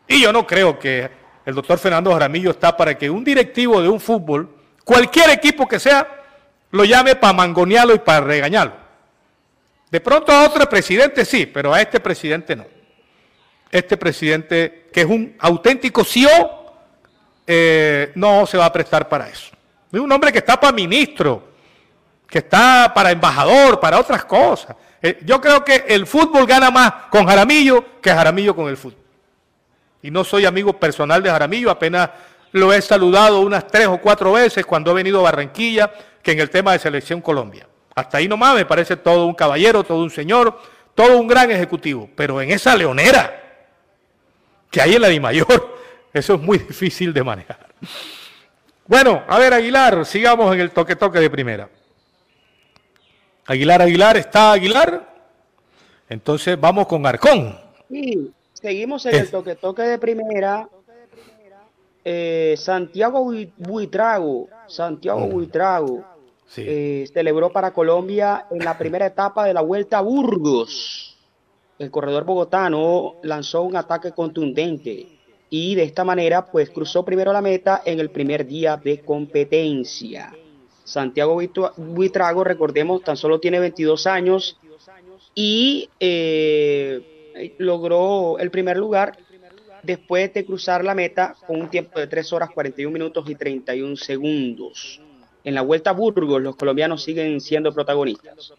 Y yo no creo que el doctor Fernando Jaramillo está para que un directivo de un fútbol, cualquier equipo que sea, lo llame para mangonearlo y para regañarlo. De pronto a otro presidente sí, pero a este presidente no. Este presidente, que es un auténtico CEO, eh, no se va a prestar para eso. Es un hombre que está para ministro, que está para embajador, para otras cosas. Eh, yo creo que el fútbol gana más con Jaramillo que Jaramillo con el fútbol. Y no soy amigo personal de Jaramillo, apenas lo he saludado unas tres o cuatro veces cuando he venido a Barranquilla, que en el tema de Selección Colombia. Hasta ahí nomás me parece todo un caballero, todo un señor, todo un gran ejecutivo. Pero en esa leonera que hay en la Di Mayor, eso es muy difícil de manejar. Bueno, a ver, Aguilar, sigamos en el toque-toque de primera. Aguilar, Aguilar, ¿está Aguilar? Entonces vamos con Arcón. Sí, seguimos en el toque-toque de primera. Eh, Santiago Buitrago, Santiago mm. Buitrago, eh, celebró para Colombia en la primera etapa de la Vuelta a Burgos. El corredor bogotano lanzó un ataque contundente y de esta manera pues cruzó primero la meta en el primer día de competencia. Santiago Buitrago, recordemos, tan solo tiene 22 años y eh, logró el primer lugar después de cruzar la meta con un tiempo de 3 horas 41 minutos y 31 segundos. En la Vuelta a Burgos los colombianos siguen siendo protagonistas.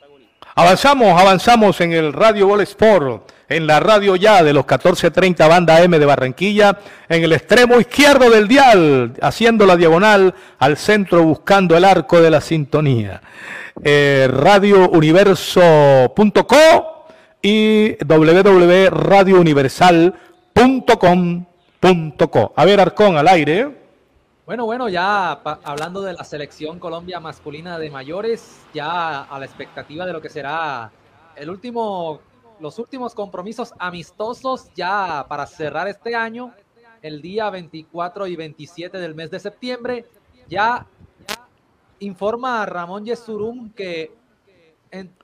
Avanzamos, avanzamos en el Radio Gol Sport, en la radio ya de los 14.30 banda M de Barranquilla, en el extremo izquierdo del dial, haciendo la diagonal al centro buscando el arco de la sintonía. Eh, radiouniverso.co y www.radiouniversal.com.co. A ver, Arcón, al aire. Bueno, bueno, ya hablando de la selección Colombia masculina de mayores, ya a la expectativa de lo que será el último, los últimos compromisos amistosos ya para cerrar este año, el día 24 y 27 del mes de septiembre, ya informa Ramón Yesurum que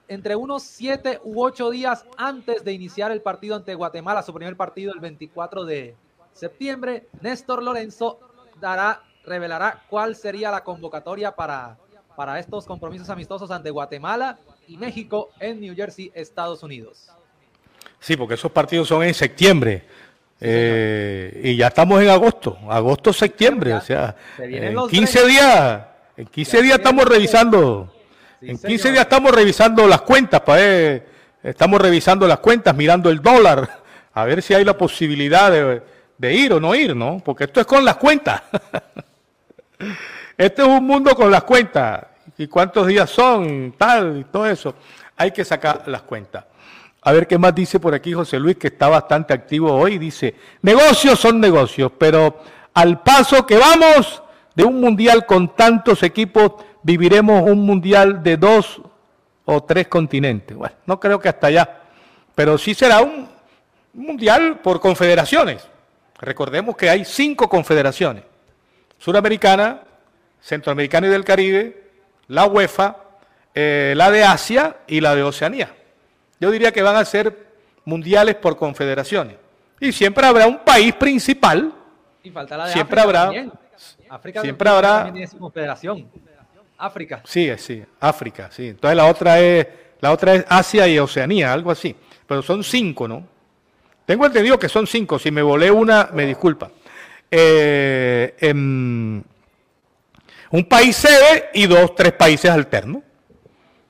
entre unos siete u ocho días antes de iniciar el partido ante Guatemala, su primer partido el 24 de septiembre, Néstor Lorenzo dará revelará cuál sería la convocatoria para, para estos compromisos amistosos ante Guatemala y México en New Jersey, Estados Unidos. Sí, porque esos partidos son en septiembre. Eh, y ya estamos en agosto, agosto, septiembre, o sea, en 15 días, en 15 días estamos revisando, en 15 días estamos revisando las cuentas, para estamos revisando las cuentas, mirando el dólar, a ver si hay la posibilidad de, de ir o no ir, ¿no? Porque esto es con las cuentas. Este es un mundo con las cuentas. ¿Y cuántos días son? Tal y todo eso. Hay que sacar las cuentas. A ver qué más dice por aquí José Luis, que está bastante activo hoy. Dice, negocios son negocios, pero al paso que vamos de un mundial con tantos equipos, viviremos un mundial de dos o tres continentes. Bueno, no creo que hasta allá, pero sí será un mundial por confederaciones. Recordemos que hay cinco confederaciones suramericana, centroamericana y del Caribe, la UEFA, eh, la de Asia y la de Oceanía. Yo diría que van a ser mundiales por confederaciones. Y siempre habrá un país principal. Y falta la de siempre África habrá. África siempre habrá. confederación. África. Sí, sí, África, sí. Entonces la otra es la otra es Asia y Oceanía, algo así. Pero son cinco, ¿no? Tengo entendido que son cinco. Si me volé una, me disculpa eh, un país sede y dos, tres países alternos.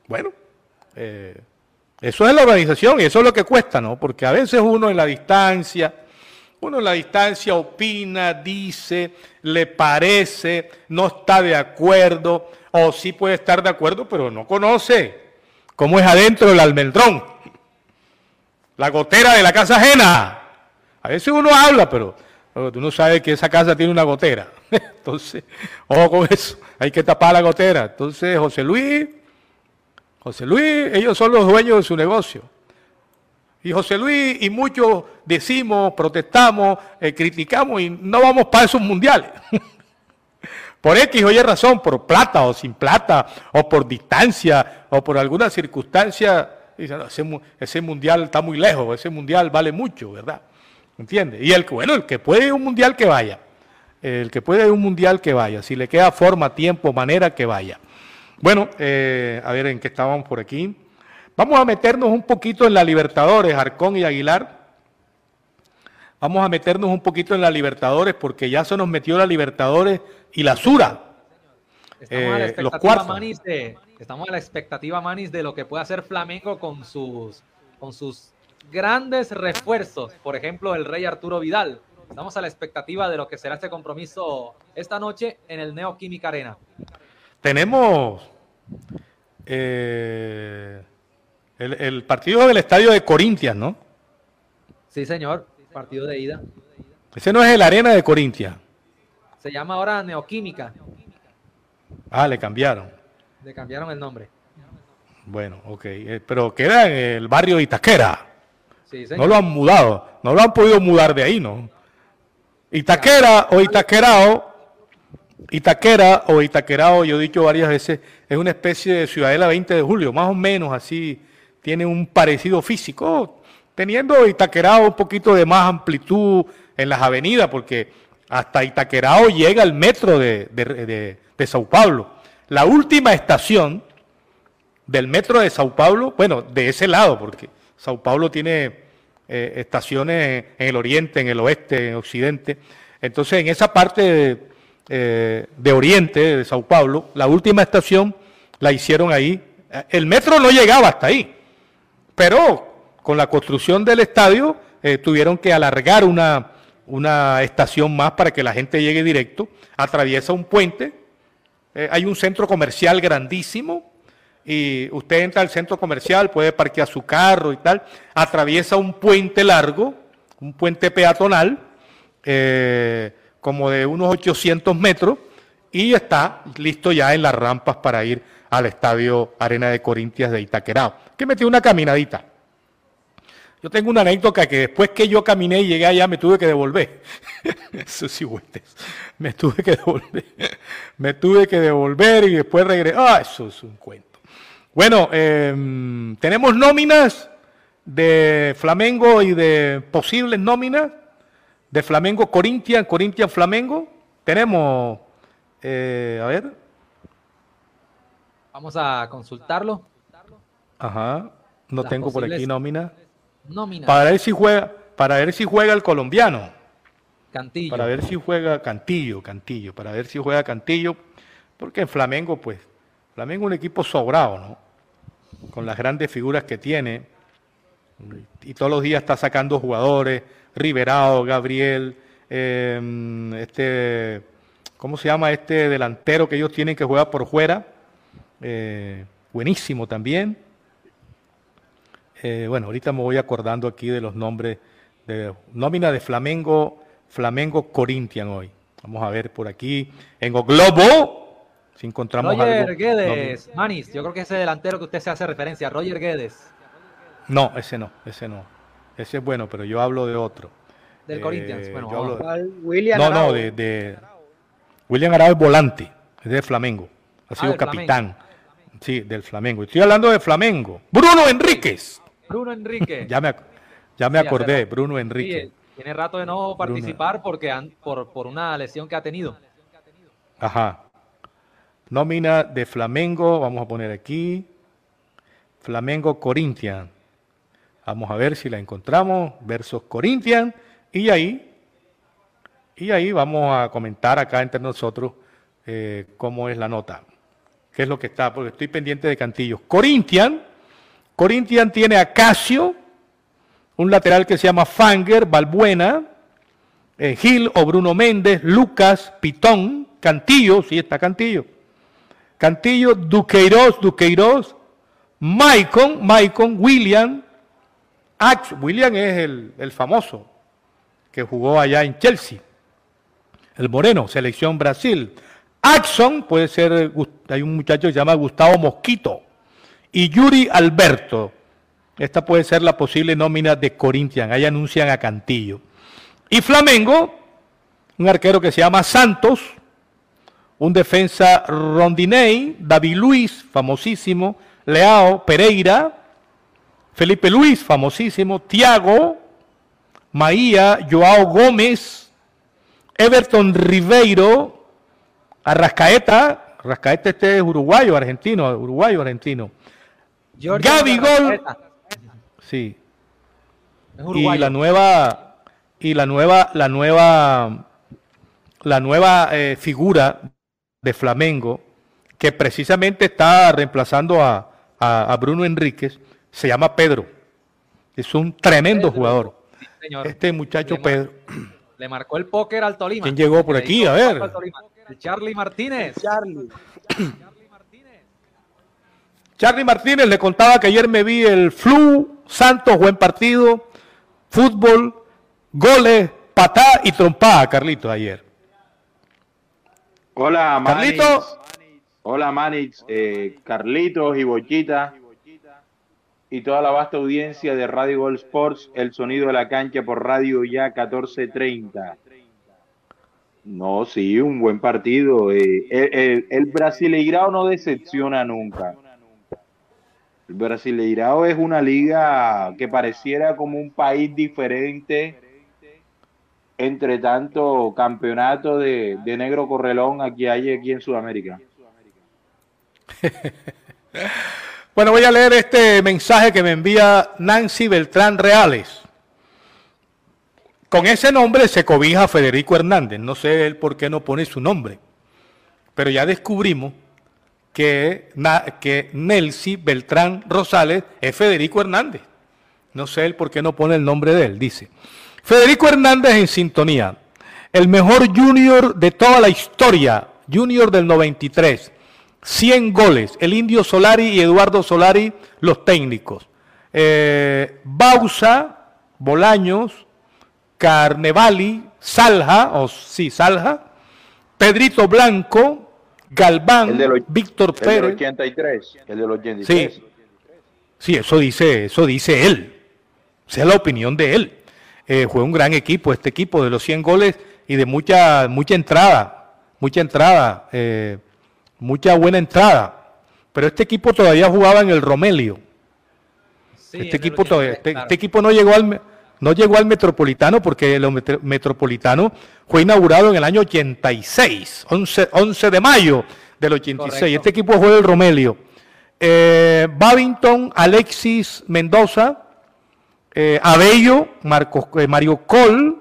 Bueno, eh, eso es la organización y eso es lo que cuesta, ¿no? Porque a veces uno en la distancia, uno en la distancia opina, dice, le parece, no está de acuerdo, o sí puede estar de acuerdo, pero no conoce cómo es adentro del almendrón, la gotera de la casa ajena. A veces uno habla, pero tú no sabes que esa casa tiene una gotera. Entonces, ojo con eso, hay que tapar la gotera. Entonces, José Luis, José Luis, ellos son los dueños de su negocio. Y José Luis y muchos decimos, protestamos, eh, criticamos y no vamos para esos mundiales. por X o Y razón, por plata o sin plata, o por distancia, o por alguna circunstancia, ese, ese mundial está muy lejos, ese mundial vale mucho, ¿verdad? ¿Entiendes? Y el bueno, el que puede un mundial que vaya. El que puede un mundial que vaya. Si le queda forma, tiempo, manera, que vaya. Bueno, eh, a ver en qué estábamos por aquí. Vamos a meternos un poquito en la Libertadores, Arcón y Aguilar. Vamos a meternos un poquito en la Libertadores porque ya se nos metió la Libertadores y la Sura. Estamos, a la eh, expectativa, Manis, de, estamos a la expectativa, Manis, de lo que puede hacer Flamengo con sus, con sus grandes refuerzos, por ejemplo, el rey Arturo Vidal, estamos a la expectativa de lo que será este compromiso esta noche en el Neoquímica Arena. Tenemos eh, el, partido del estadio de Corintias, ¿no? Sí, señor, partido de ida. Ese no es el Arena de Corintias. Se llama ahora Neoquímica. Ah, le cambiaron. Le cambiaron el nombre. Bueno, ok. Eh, pero queda en el barrio de Itaquera. Sí, no lo han mudado. No lo han podido mudar de ahí, ¿no? Itaquera o Itaquerao. Itaquera o Itaquerao, yo he dicho varias veces, es una especie de ciudadela 20 de julio, más o menos así. Tiene un parecido físico, teniendo Itaquerao un poquito de más amplitud en las avenidas, porque hasta Itaquerao llega el metro de, de Sao Paulo. La última estación del metro de Sao Paulo, bueno, de ese lado, porque Sao Paulo tiene eh, estaciones en el oriente, en el oeste, en el occidente. Entonces, en esa parte eh, de, oriente de Sao Paulo, la última estación la hicieron ahí. El metro no llegaba hasta ahí, pero con la construcción del estadio eh, tuvieron que alargar una, una estación más para que la gente llegue directo, atraviesa un puente, hay un centro comercial grandísimo, y usted entra al centro comercial, puede parquear su carro y tal, atraviesa un puente largo, un puente peatonal, eh, como de unos 800 metros, y está listo ya en las rampas para ir al estadio Arena de Corintias de Itaquerao, que metió una caminadita. Yo tengo una anécdota que después que yo caminé y llegué allá me tuve que devolver. Eso sí, Me tuve que devolver. Me tuve que devolver y después regresé. Ah, eso es un cuento. Bueno, em, tenemos nóminas de Flamengo y de posibles nóminas de Flamengo Corintia, Corintia Flamengo. Tenemos, eh, a ver. Vamos a consultarlo. Ajá, no tengo por aquí nómina. Para ver si juega, para ver si juega el colombiano. Cantillo. Para ver si juega Cantillo, Cantillo, para ver si juega Cantillo, porque en Flamengo, pues, Flamengo es un equipo sobrado, ¿no? con las grandes figuras que tiene, y todos los días está sacando jugadores, Riverao, Gabriel, em, este, ¿cómo se llama este delantero que ellos tienen que juega por fuera? Eh, buenísimo también. Eh, bueno, ahorita me voy acordando aquí de los nombres de nómina de Flamengo, Flamengo Corinthians hoy. Vamos a ver por aquí en O Globo. Si encontramos Roger Guedes, Manis, yo creo que ese delantero que usted se hace referencia, Roger Guedes. No, ese no, ese no. Ese es bueno, pero yo hablo de otro. Del Corinthians, eh, bueno. William no, no, de, William Arao es volante, es de Flamengo. Ha ah, sido capitán. Sí, del Flamengo. Estoy hablando de Flamengo. Bruno Enríquez. Bruno Enrique. ya me, ya me acordé, Bruno Enrique. tiene rato de no participar porque por, por una lesión que ha tenido. Ajá. Nómina de Flamengo, vamos a poner aquí, Flamengo Corinthians. Vamos a ver si la encontramos, versos Corinthians, y ahí, y ahí vamos a comentar acá entre nosotros eh, cómo es la nota, qué es lo que está, porque estoy pendiente de Cantillos. Corinthians, Corinthians tiene a Casio, un lateral que se llama Fanger, Balbuena, eh, Gil o Bruno Méndez, Lucas, Pitón, Cantillo, sí está Cantillo Cantillo, Duqueiroz, Duqueiroz, Maicon, Maicon, William, William es el, famoso que jugó allá en Chelsea, el moreno, selección Brasil. Axon puede ser, hay un muchacho que se llama Gustavo Mosquito, y Yuri Alberto. Esta puede ser la posible nómina de Corinthians, ahí anuncian a Cantillo. Y Flamengo, un arquero que se llama Santos, un defensa Rondinei, David Luis, famosísimo, Leao, Pereira, Felipe Luis, famosísimo, Tiago, Maía, Joao Gómez, Everton Ribeiro, Arrascaeta, Arrascaeta este es uruguayo, argentino, uruguayo, argentino. Gaby Gol, sí. Y la nueva, y la nueva, la nueva, la nueva eh, figura de Flamengo, que precisamente está reemplazando a, Bruno Enríquez, se llama Pedro. Es un tremendo jugador. este muchacho Pedro. Le marcó el póker al Tolima. ¿Quién llegó por aquí? A ver. El Charlie Martínez. Charlie. Charlie Martínez le contaba que ayer me vi el Flu, Santos, buen partido, fútbol, goles, patá y trompada, Carlito, ayer. Hola, Carlito. Manix. Hola, Manix, eh, Carlitos y Bochita y toda la vasta audiencia de Radio Gol Sports, el sonido de la cancha por Radio Ya 1430. No, sí, un buen partido. eh, el, el, el Brasileirao no decepciona nunca. El Brasileirao es una liga que pareciera como un país diferente entre tanto campeonato de, de negro correlón aquí hay aquí en Sudamérica. Bueno, voy a leer este mensaje que me envía Nancy Beltrán Reales. Con ese nombre se cobija Federico Hernández. No sé él por qué no pone su nombre. Pero ya descubrimos que, que Nelcy Beltrán Rosales es Federico Hernández. No sé él por qué no pone el nombre de él. Dice, Federico Hernández en sintonía. El mejor junior de toda la historia. Junior del 93. 100 goles. El Indio Solari y Eduardo Solari, los técnicos. Eh, Bausa, Bolaños, Carnevali, Salja, o sí, Salja, Pedrito Blanco, Galván, El del Víctor El del Pérez. 83, el del 83. Sí. Sí, eso dice, eso dice él. Esa es la opinión de él. Eh, fue un gran equipo, este equipo de los 100 goles y de mucha, mucha entrada, mucha entrada, eh, mucha buena entrada. Pero este equipo todavía jugaba en el Romelio. Sí, este equipo todavía, 83, este, claro. este equipo no llegó al no llegó al Metropolitano porque el metro- Metropolitano fue inaugurado en el año 86, 11, 11 de mayo del 86. Correcto. Este equipo fue del Romelio. Eh, Babington, Alexis Mendoza, eh, Abello, Marcos, eh, Mario Col,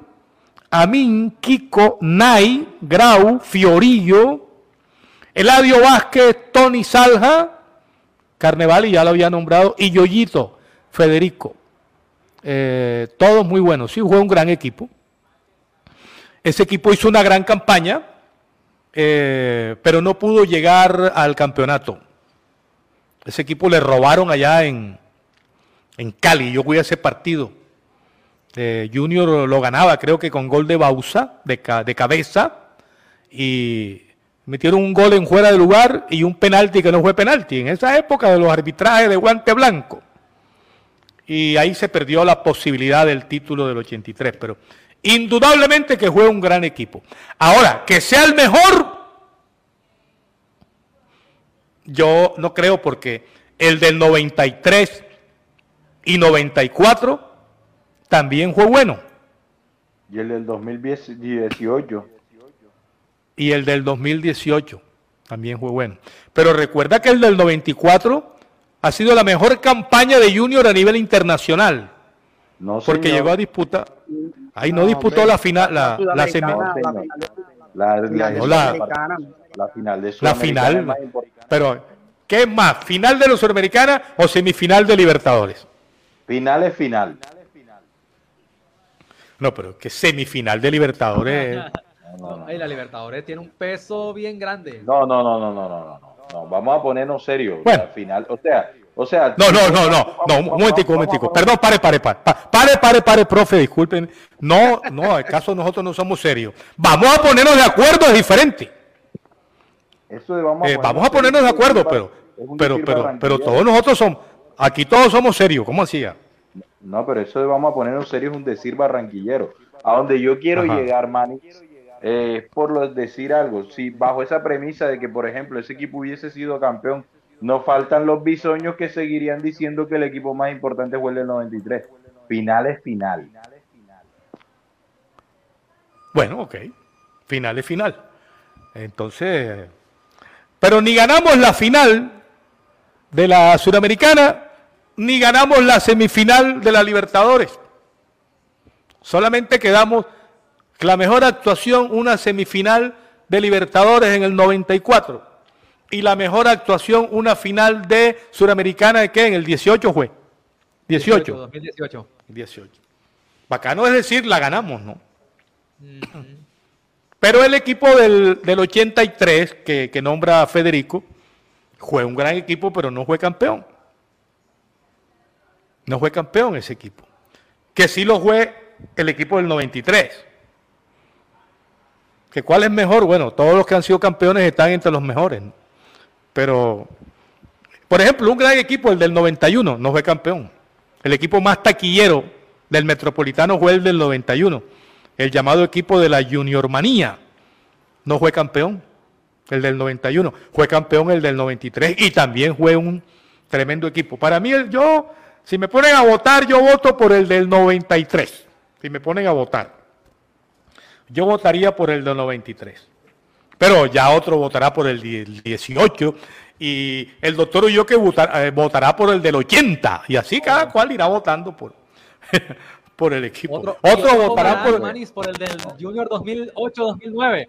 Amin, Kiko, Nay, Grau, Fiorillo, Eladio Vázquez, Tony Salja, Carnevali ya lo había nombrado, y Yoyito, Federico. Eh, todos muy buenos. Sí, fue un gran equipo. Ese equipo hizo una gran campaña, eh, pero no pudo llegar al campeonato. Ese equipo le robaron allá en, en Cali. Yo fui a ese partido. Eh, Junior lo ganaba, creo que con gol de Bausa, de, ca- de cabeza. Y metieron un gol en fuera de lugar y un penalti que no fue penalti. En esa época de los arbitrajes de guante blanco. Y ahí se perdió la posibilidad del título del 83. Pero indudablemente que fue un gran equipo. Ahora, que sea el mejor, yo no creo porque el del 93 y 94 también fue bueno. Y el del 2018. Y el del 2018 también fue bueno. Pero recuerda que el del 94 ha sido la mejor campaña de Junior a nivel internacional. No, Porque señor. llegó a disputar. Ahí no, No, disputó hombre, la final, la, la, semi- la no, final de- La, final de No, la- final. Pero, ¿qué es más? ¿Final de la Sudamericana o semifinal de Libertadores? Final es final. No, pero que semifinal de Libertadores. No, no, Ay, la Libertadores tiene un peso bien grande. no, no, no, no, no, no, no. Vamos a ponernos serios. Bueno. Final, o sea, o sea. No, no, no, no, no, un momentico, un a momentico. Perdón, pare, pare, pare, pa- pare, pare, pare, profe, disculpen. No, no, acaso nosotros no somos serios. Vamos a ponernos de acuerdo, es diferente. Eso de vamos, Eh, vamos a ponernos de acuerdo, pero, pero, pero, pero todos nosotros somos, aquí todos somos serios, ¿cómo hacía? No, pero eso de vamos a ponernos serios es un decir barranquillero. A donde yo quiero Ajá. llegar, Manny, eh, por decir algo. Si bajo esa premisa de que, por ejemplo, ese equipo hubiese sido campeón, no faltan los bisoños que seguirían diciendo que el equipo más importante fue el del 93. Final es final. Bueno, ok, final es final. Entonces, pero ni ganamos la final de la Suramericana, ni ganamos la semifinal de la Libertadores. Solamente quedamos la mejor actuación, una semifinal de Libertadores en el 94. Y la mejor actuación, una final de Suramericana de qué? En el 18 fue. 18. 2018. 18. Bacano es decir, la ganamos, ¿no? Pero el equipo del, 83 que, que nombra Federico fue un gran equipo, pero no fue campeón. No fue campeón ese equipo. Que sí lo fue el equipo del 93. ¿Que cuál es mejor? Bueno, todos los que han sido campeones están entre los mejores. Pero, por ejemplo, un gran equipo, el del 91, no fue campeón. El equipo más taquillero del Metropolitano fue el del 91. El llamado equipo de la Junior Manía. No fue campeón. El del 91. Fue campeón el del 93 y también fue un tremendo equipo. Para mí, yo si me ponen a votar, yo voto por el del 93. Si me ponen a votar. Yo votaría por el del 93. Pero ya otro votará por el 18 y el doctor que eh, votará por el del 80 y así cada cual irá votando por, por el equipo. Otro, votará por, por, el del Junior 2008-2009.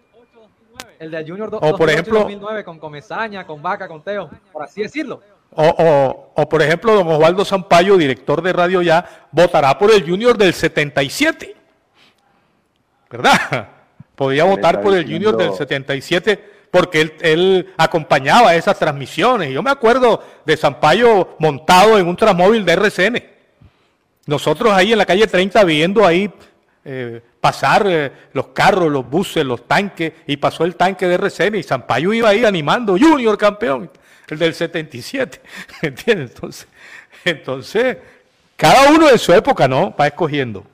El del Junior o por ejemplo, 2009 con Comesaña, con Vaca, con Teo, por así decirlo. O, por ejemplo, don Osvaldo Zampayo, director de Radio Ya, votará por el Junior del 77. ¿Verdad? Podría votar por el Junior del 77 porque él, él, acompañaba esas transmisiones. Yo me acuerdo de Zampayo montado en un transmóvil de RCN. Nosotros ahí en la calle 30 viendo ahí eh, pasar eh, los carros, los buses, los tanques, y pasó el tanque de RCN y Zampayo iba ahí animando, Junior campeón el del 77, ¿entiendes? Entonces, entonces, cada uno en su época, ¿no? Va escogiendo,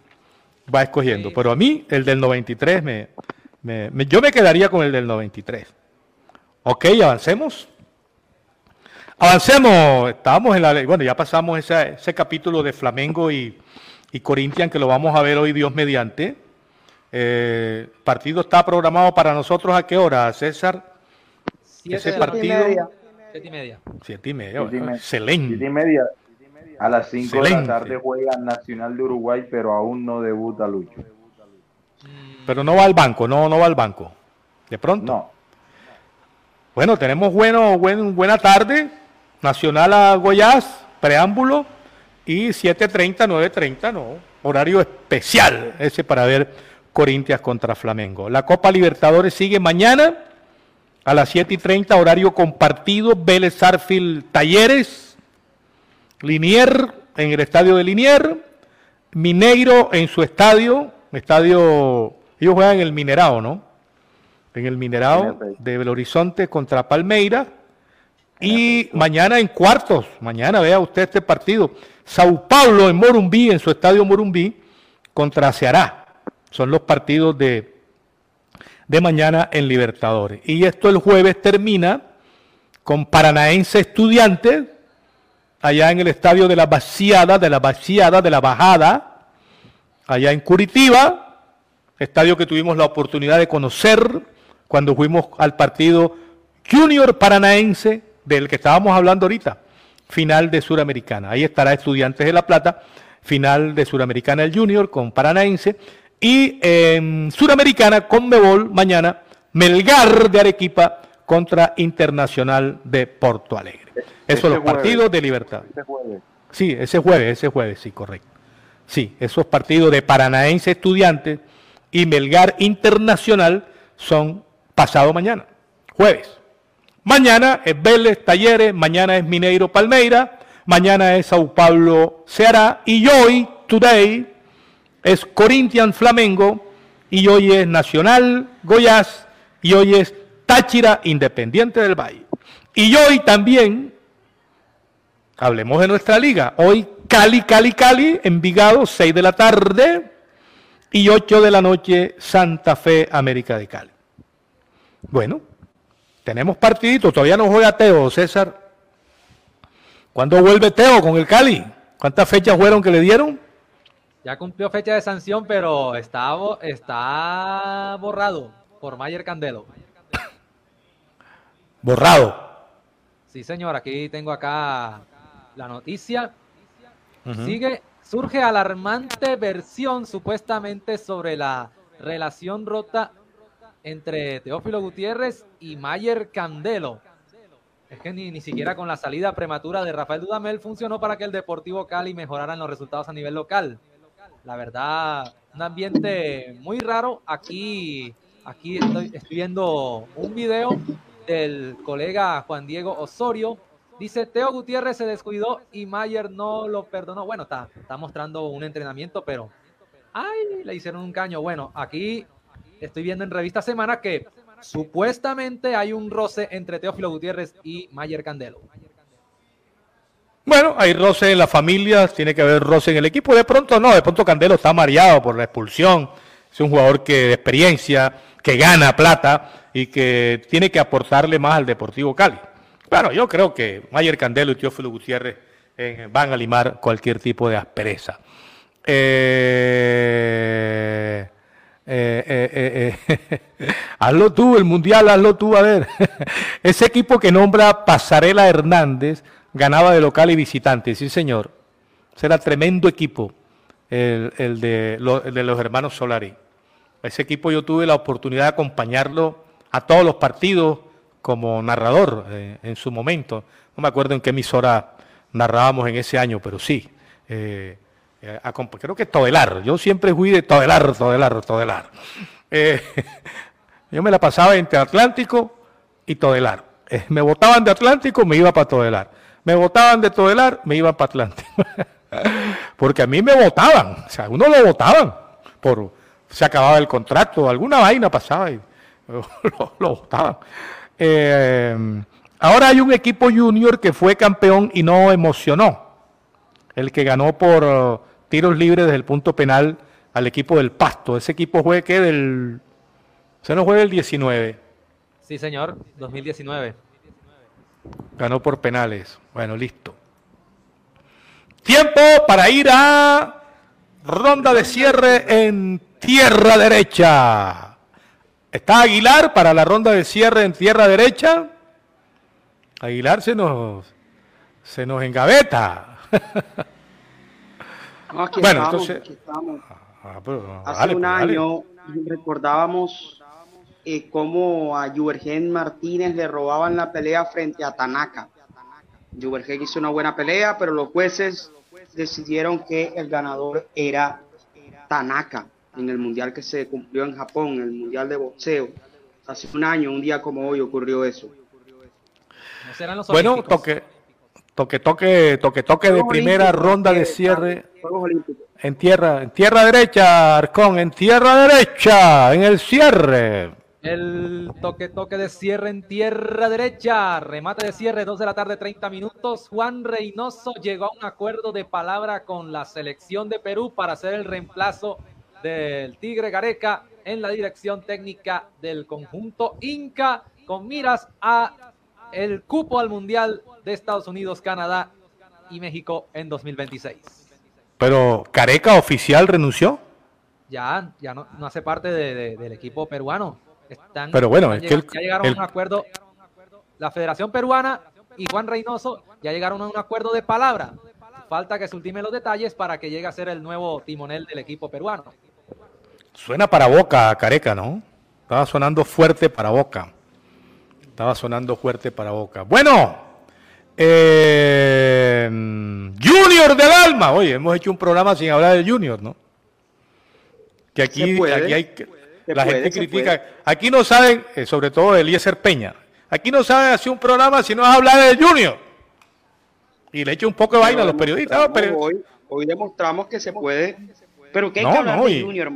va escogiendo. Pero a mí, el del 93, me, yo me quedaría con el del 93. Ok, avancemos. Avancemos, estábamos en la, bueno, ya pasamos ese, capítulo de Flamengo y, y Corinthians, que lo vamos a ver hoy, Dios mediante. el eh, partido está programado para nosotros a qué hora, César? ese partido. Siete y media. Siete y media, excelente. Siete y media. A las cinco de la tarde juega Nacional de Uruguay, pero aún no debuta Lucho. Pero no va al banco, no, no va al banco. De pronto. No. Bueno, tenemos bueno, buen, buena tarde. Nacional a Goiás, preámbulo. Y 7.30, 9.30, no. Horario especial ese para ver Corintias contra Flamengo. La Copa Libertadores sigue mañana a las 7 y 30, horario compartido, Vélez Sarfield Talleres, Linier en el estadio de Linier, Mineiro en su estadio, estadio, ellos juegan en el Minerado, ¿no? En el Minerado de Belo Horizonte contra Palmeira. Y mañana en cuartos, mañana vea usted este partido, Sao Paulo en Morumbí, en su estadio Morumbí, contra Ceará. Son los partidos de de mañana en Libertadores. Y esto el jueves termina con Paranaense Estudiantes, allá en el estadio de la Vaciada, de la Vaciada, de la Bajada, allá en Curitiba, estadio que tuvimos la oportunidad de conocer cuando fuimos al partido Junior Paranaense, del que estábamos hablando ahorita, final de Suramericana. Ahí estará Estudiantes de La Plata, final de Suramericana el Junior con Paranaense. Y en Suramericana, con Mebol, mañana, Melgar de Arequipa contra Internacional de Porto Alegre. Esos los partidos de libertad. Sí, ese jueves, ese jueves, sí, correcto. Sí, esos partidos de Paranaense Estudiantes y Melgar Internacional son pasado mañana, jueves. Mañana es Vélez Talleres, mañana es Mineiro Palmeira, mañana es Sao Paulo Ceará y hoy, today, es Corinthians Flamengo y hoy es Nacional Goiás y hoy es Táchira Independiente del Valle. Y hoy también, hablemos de nuestra liga, hoy Cali, Cali, Cali, Envigado, 6 de la tarde y 8 de la noche Santa Fe, América de Cali. Bueno, tenemos partidito, todavía no juega Teo, César. ¿Cuándo vuelve Teo con el Cali? ¿Cuántas fechas fueron que le dieron? Ya cumplió fecha de sanción, pero está, está borrado por Mayer Candelo. Borrado. Sí, señor, aquí tengo acá la noticia. Sigue, surge alarmante versión supuestamente sobre la relación rota entre Teófilo Gutiérrez y Mayer Candelo. Es que ni, ni siquiera con la salida prematura de Rafael Dudamel funcionó para que el Deportivo Cali mejorara en los resultados a nivel local. La verdad, un ambiente muy raro. Aquí, aquí estoy, estoy viendo un video del colega Juan Diego Osorio. Dice, Teo Gutiérrez se descuidó y Mayer no lo perdonó. Bueno, está, está mostrando un entrenamiento, pero... ¡Ay! Le hicieron un caño. Bueno, aquí estoy viendo en Revista Semana que supuestamente hay un roce entre Teófilo Gutiérrez y Mayer Candelo. Bueno, hay roce en la familia, tiene que haber roce en el equipo. De pronto no, de pronto Candelo está mareado por la expulsión. Es un jugador que de experiencia, que gana plata y que tiene que aportarle más al Deportivo Cali. Bueno, yo creo que Mayer Candelo y Teófilo Gutiérrez eh, van a limar cualquier tipo de aspereza. Eh, eh, hazlo tú, el mundial, hazlo tú, a ver. Ese equipo que nombra Pasarela Hernández ganaba de local y visitante, sí señor. Será tremendo equipo el, de, el de los hermanos Solari. Ese equipo yo tuve la oportunidad de acompañarlo a todos los partidos como narrador eh, en su momento. No me acuerdo en qué emisora narrábamos en ese año, pero sí. Eh, eh, creo que Todelar. Yo siempre fui de Todelar, Todelar, Todelar. yo me la pasaba entre Atlántico y Todelar. me votaban de Atlántico, me iba para Todelar. Me votaban de Todelar, me iba para Atlántico. Porque a mí me votaban, o sea, uno lo votaban por se acababa el contrato, alguna vaina pasaba y lo, votaban. Eh, ahora hay un equipo junior que fue campeón y no emocionó. El que ganó por tiros libres desde el punto penal al equipo del Pasto. Ese equipo fue que del. Se nos juega el 19. Sí, señor, 2019. Ganó por penales. Bueno, listo. Tiempo para ir a ronda de cierre en tierra derecha. Está Aguilar para la ronda de cierre en tierra derecha. Aguilar se nos, se nos engaveta. bueno, entonces. Ah, Hace un pues, año recordábamos eh, cómo a Juvergen Martínez le robaban la pelea frente a Tanaka. Juvergen hizo una buena pelea, pero los jueces decidieron que el ganador era Tanaka en el mundial que se cumplió en Japón, el mundial de boxeo. Hace un año, un día como hoy, ocurrió eso. bueno, toque, toque, toque, toque, toque de primera ronda de cierre. En tierra, en tierra derecha, Arcón, en tierra derecha, en el cierre. El toque, toque de cierre en tierra derecha. Remate de cierre, 2 de la tarde, 30 minutos. Juan Reynoso llegó a un acuerdo de palabra con la selección de Perú para hacer el reemplazo del Tigre Gareca en la dirección técnica del conjunto Inca con miras a el cupo al Mundial de Estados Unidos, Canadá y México en 2026. Pero Careca oficial renunció. Ya, ya no, hace parte del equipo peruano. Están, Pero bueno, ya, llegaron a un acuerdo. La Federación Peruana y Juan Reynoso ya llegaron a un acuerdo de palabra. Falta que se ultime los detalles para que llegue a ser el nuevo timonel del equipo peruano. Suena para boca, Careca, ¿no? Estaba sonando fuerte para boca. Estaba sonando fuerte para boca. Bueno, eh, Junior del Alma. Oye, hemos hecho un programa sin hablar de Junior, ¿no? Que aquí, hay, la gente critica. Aquí no saben, eh, sobre todo Eliezer Peña, aquí no saben hacer un programa si no es hablar de Junior. Y le echo un poco de vaina a los periodistas. hoy demostramos que se puede pero ¿qué no, no, y, Junior?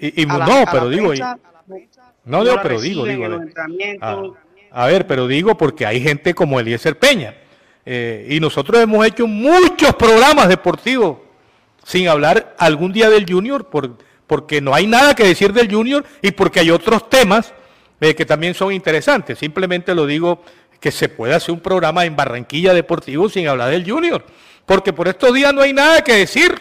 Y, no, pero digo, no, digo, pero digo, digo. A, ver, pero digo porque hay gente como Eliezer Peña. Eh, y nosotros hemos hecho muchos programas deportivos sin hablar algún día del Junior, por, porque no hay nada que decir del Junior y porque hay otros temas eh, que también son interesantes. Simplemente lo digo que se puede hacer un programa en Barranquilla Deportivo sin hablar del Junior, porque por estos días no hay nada que decir.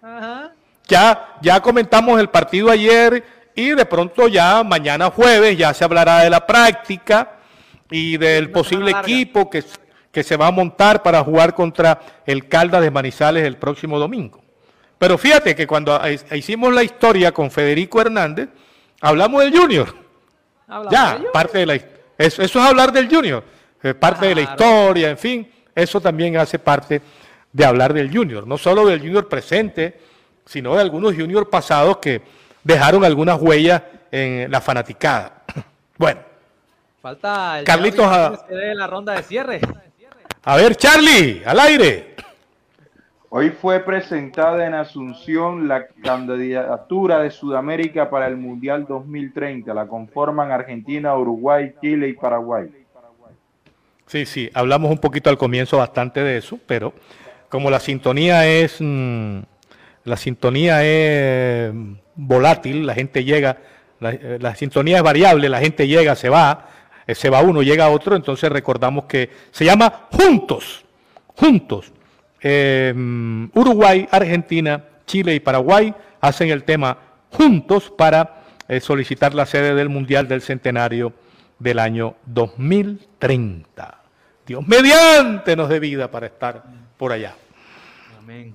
Ajá. Ya, ya comentamos el partido ayer y de pronto ya mañana jueves ya se hablará de la práctica y del posible equipo que, que se va a montar para jugar contra el Calda de Manizales el próximo domingo. Pero fíjate que cuando hicimos la historia con Federico Hernández, hablamos del Junior. ya, parte de la eso, eso es hablar del Junior, parte de la historia, en fin, eso también hace parte de hablar del Junior, no solo del Junior presente, sino de algunos juniors pasados que dejaron algunas huellas en la fanaticada. Bueno. Falta el Carlitos a... que dé la ronda de cierre. A ver, Charlie, al aire. Hoy fue presentada en Asunción la candidatura de Sudamérica para el Mundial 2030. La conforman Argentina, Uruguay, Chile y Paraguay. Sí, sí, hablamos un poquito al comienzo bastante de eso, pero como la sintonía es mm, la sintonía es volátil, la gente llega, la, la, sintonía es variable, la gente llega, se va, eh, se va uno, llega otro, entonces recordamos que se llama Juntos, Juntos. Eh, Uruguay, Argentina, Chile y Paraguay hacen el tema Juntos para eh, solicitar la sede del Mundial del Centenario del año 2030. Dios mediante nos dé vida para estar por allá.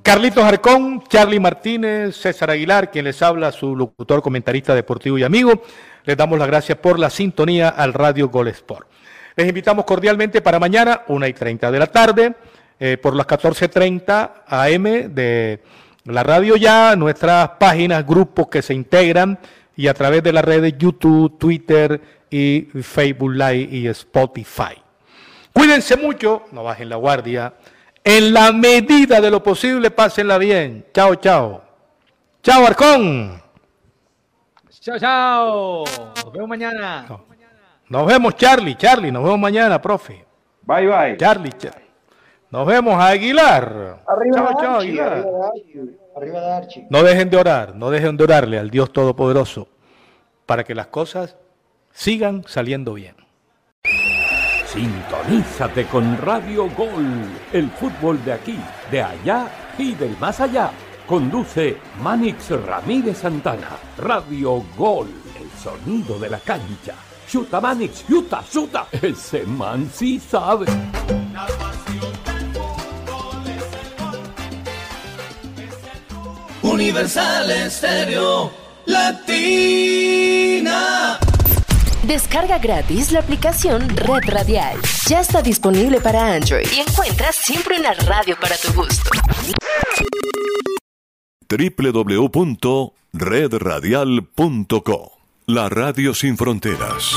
Carlitos Arcón, Charlie Martínez, César Aguilar, quien les habla, su locutor, comentarista deportivo y amigo. Les damos las gracias por la sintonía al Radio Gol Sport. Les invitamos cordialmente para mañana, una y 30 de la tarde, eh, por las 14.30 AM de la radio ya, nuestras páginas, grupos que se integran y a través de las redes YouTube, Twitter y Facebook Live y Spotify. Cuídense mucho, no bajen la guardia. En la medida de lo posible, pásenla bien. Chao, chao. Chao, Arcón. Chao, chao. Nos vemos mañana. No. Nos vemos, Charlie. Charlie, nos vemos mañana, profe. Bye, bye. Charlie, Charlie. Nos vemos, Aguilar. Arriba chao, chao, Archie, Aguilar. arriba de Archie, arriba de Archie. No dejen de orar, no dejen de orarle al Dios Todopoderoso para que las cosas sigan saliendo bien. Sintonízate con Radio Gol, el fútbol de aquí, de allá y del más allá. Conduce Manix Ramírez Santana. Radio Gol, el sonido de la cancha. Chuta Manix, chuta, chuta. Ese man sí sabe. Universal Estéreo Latina. Descarga gratis la aplicación Red Radial. Ya está disponible para Android y encuentras siempre una radio para tu gusto. www.redradial.co La radio sin fronteras.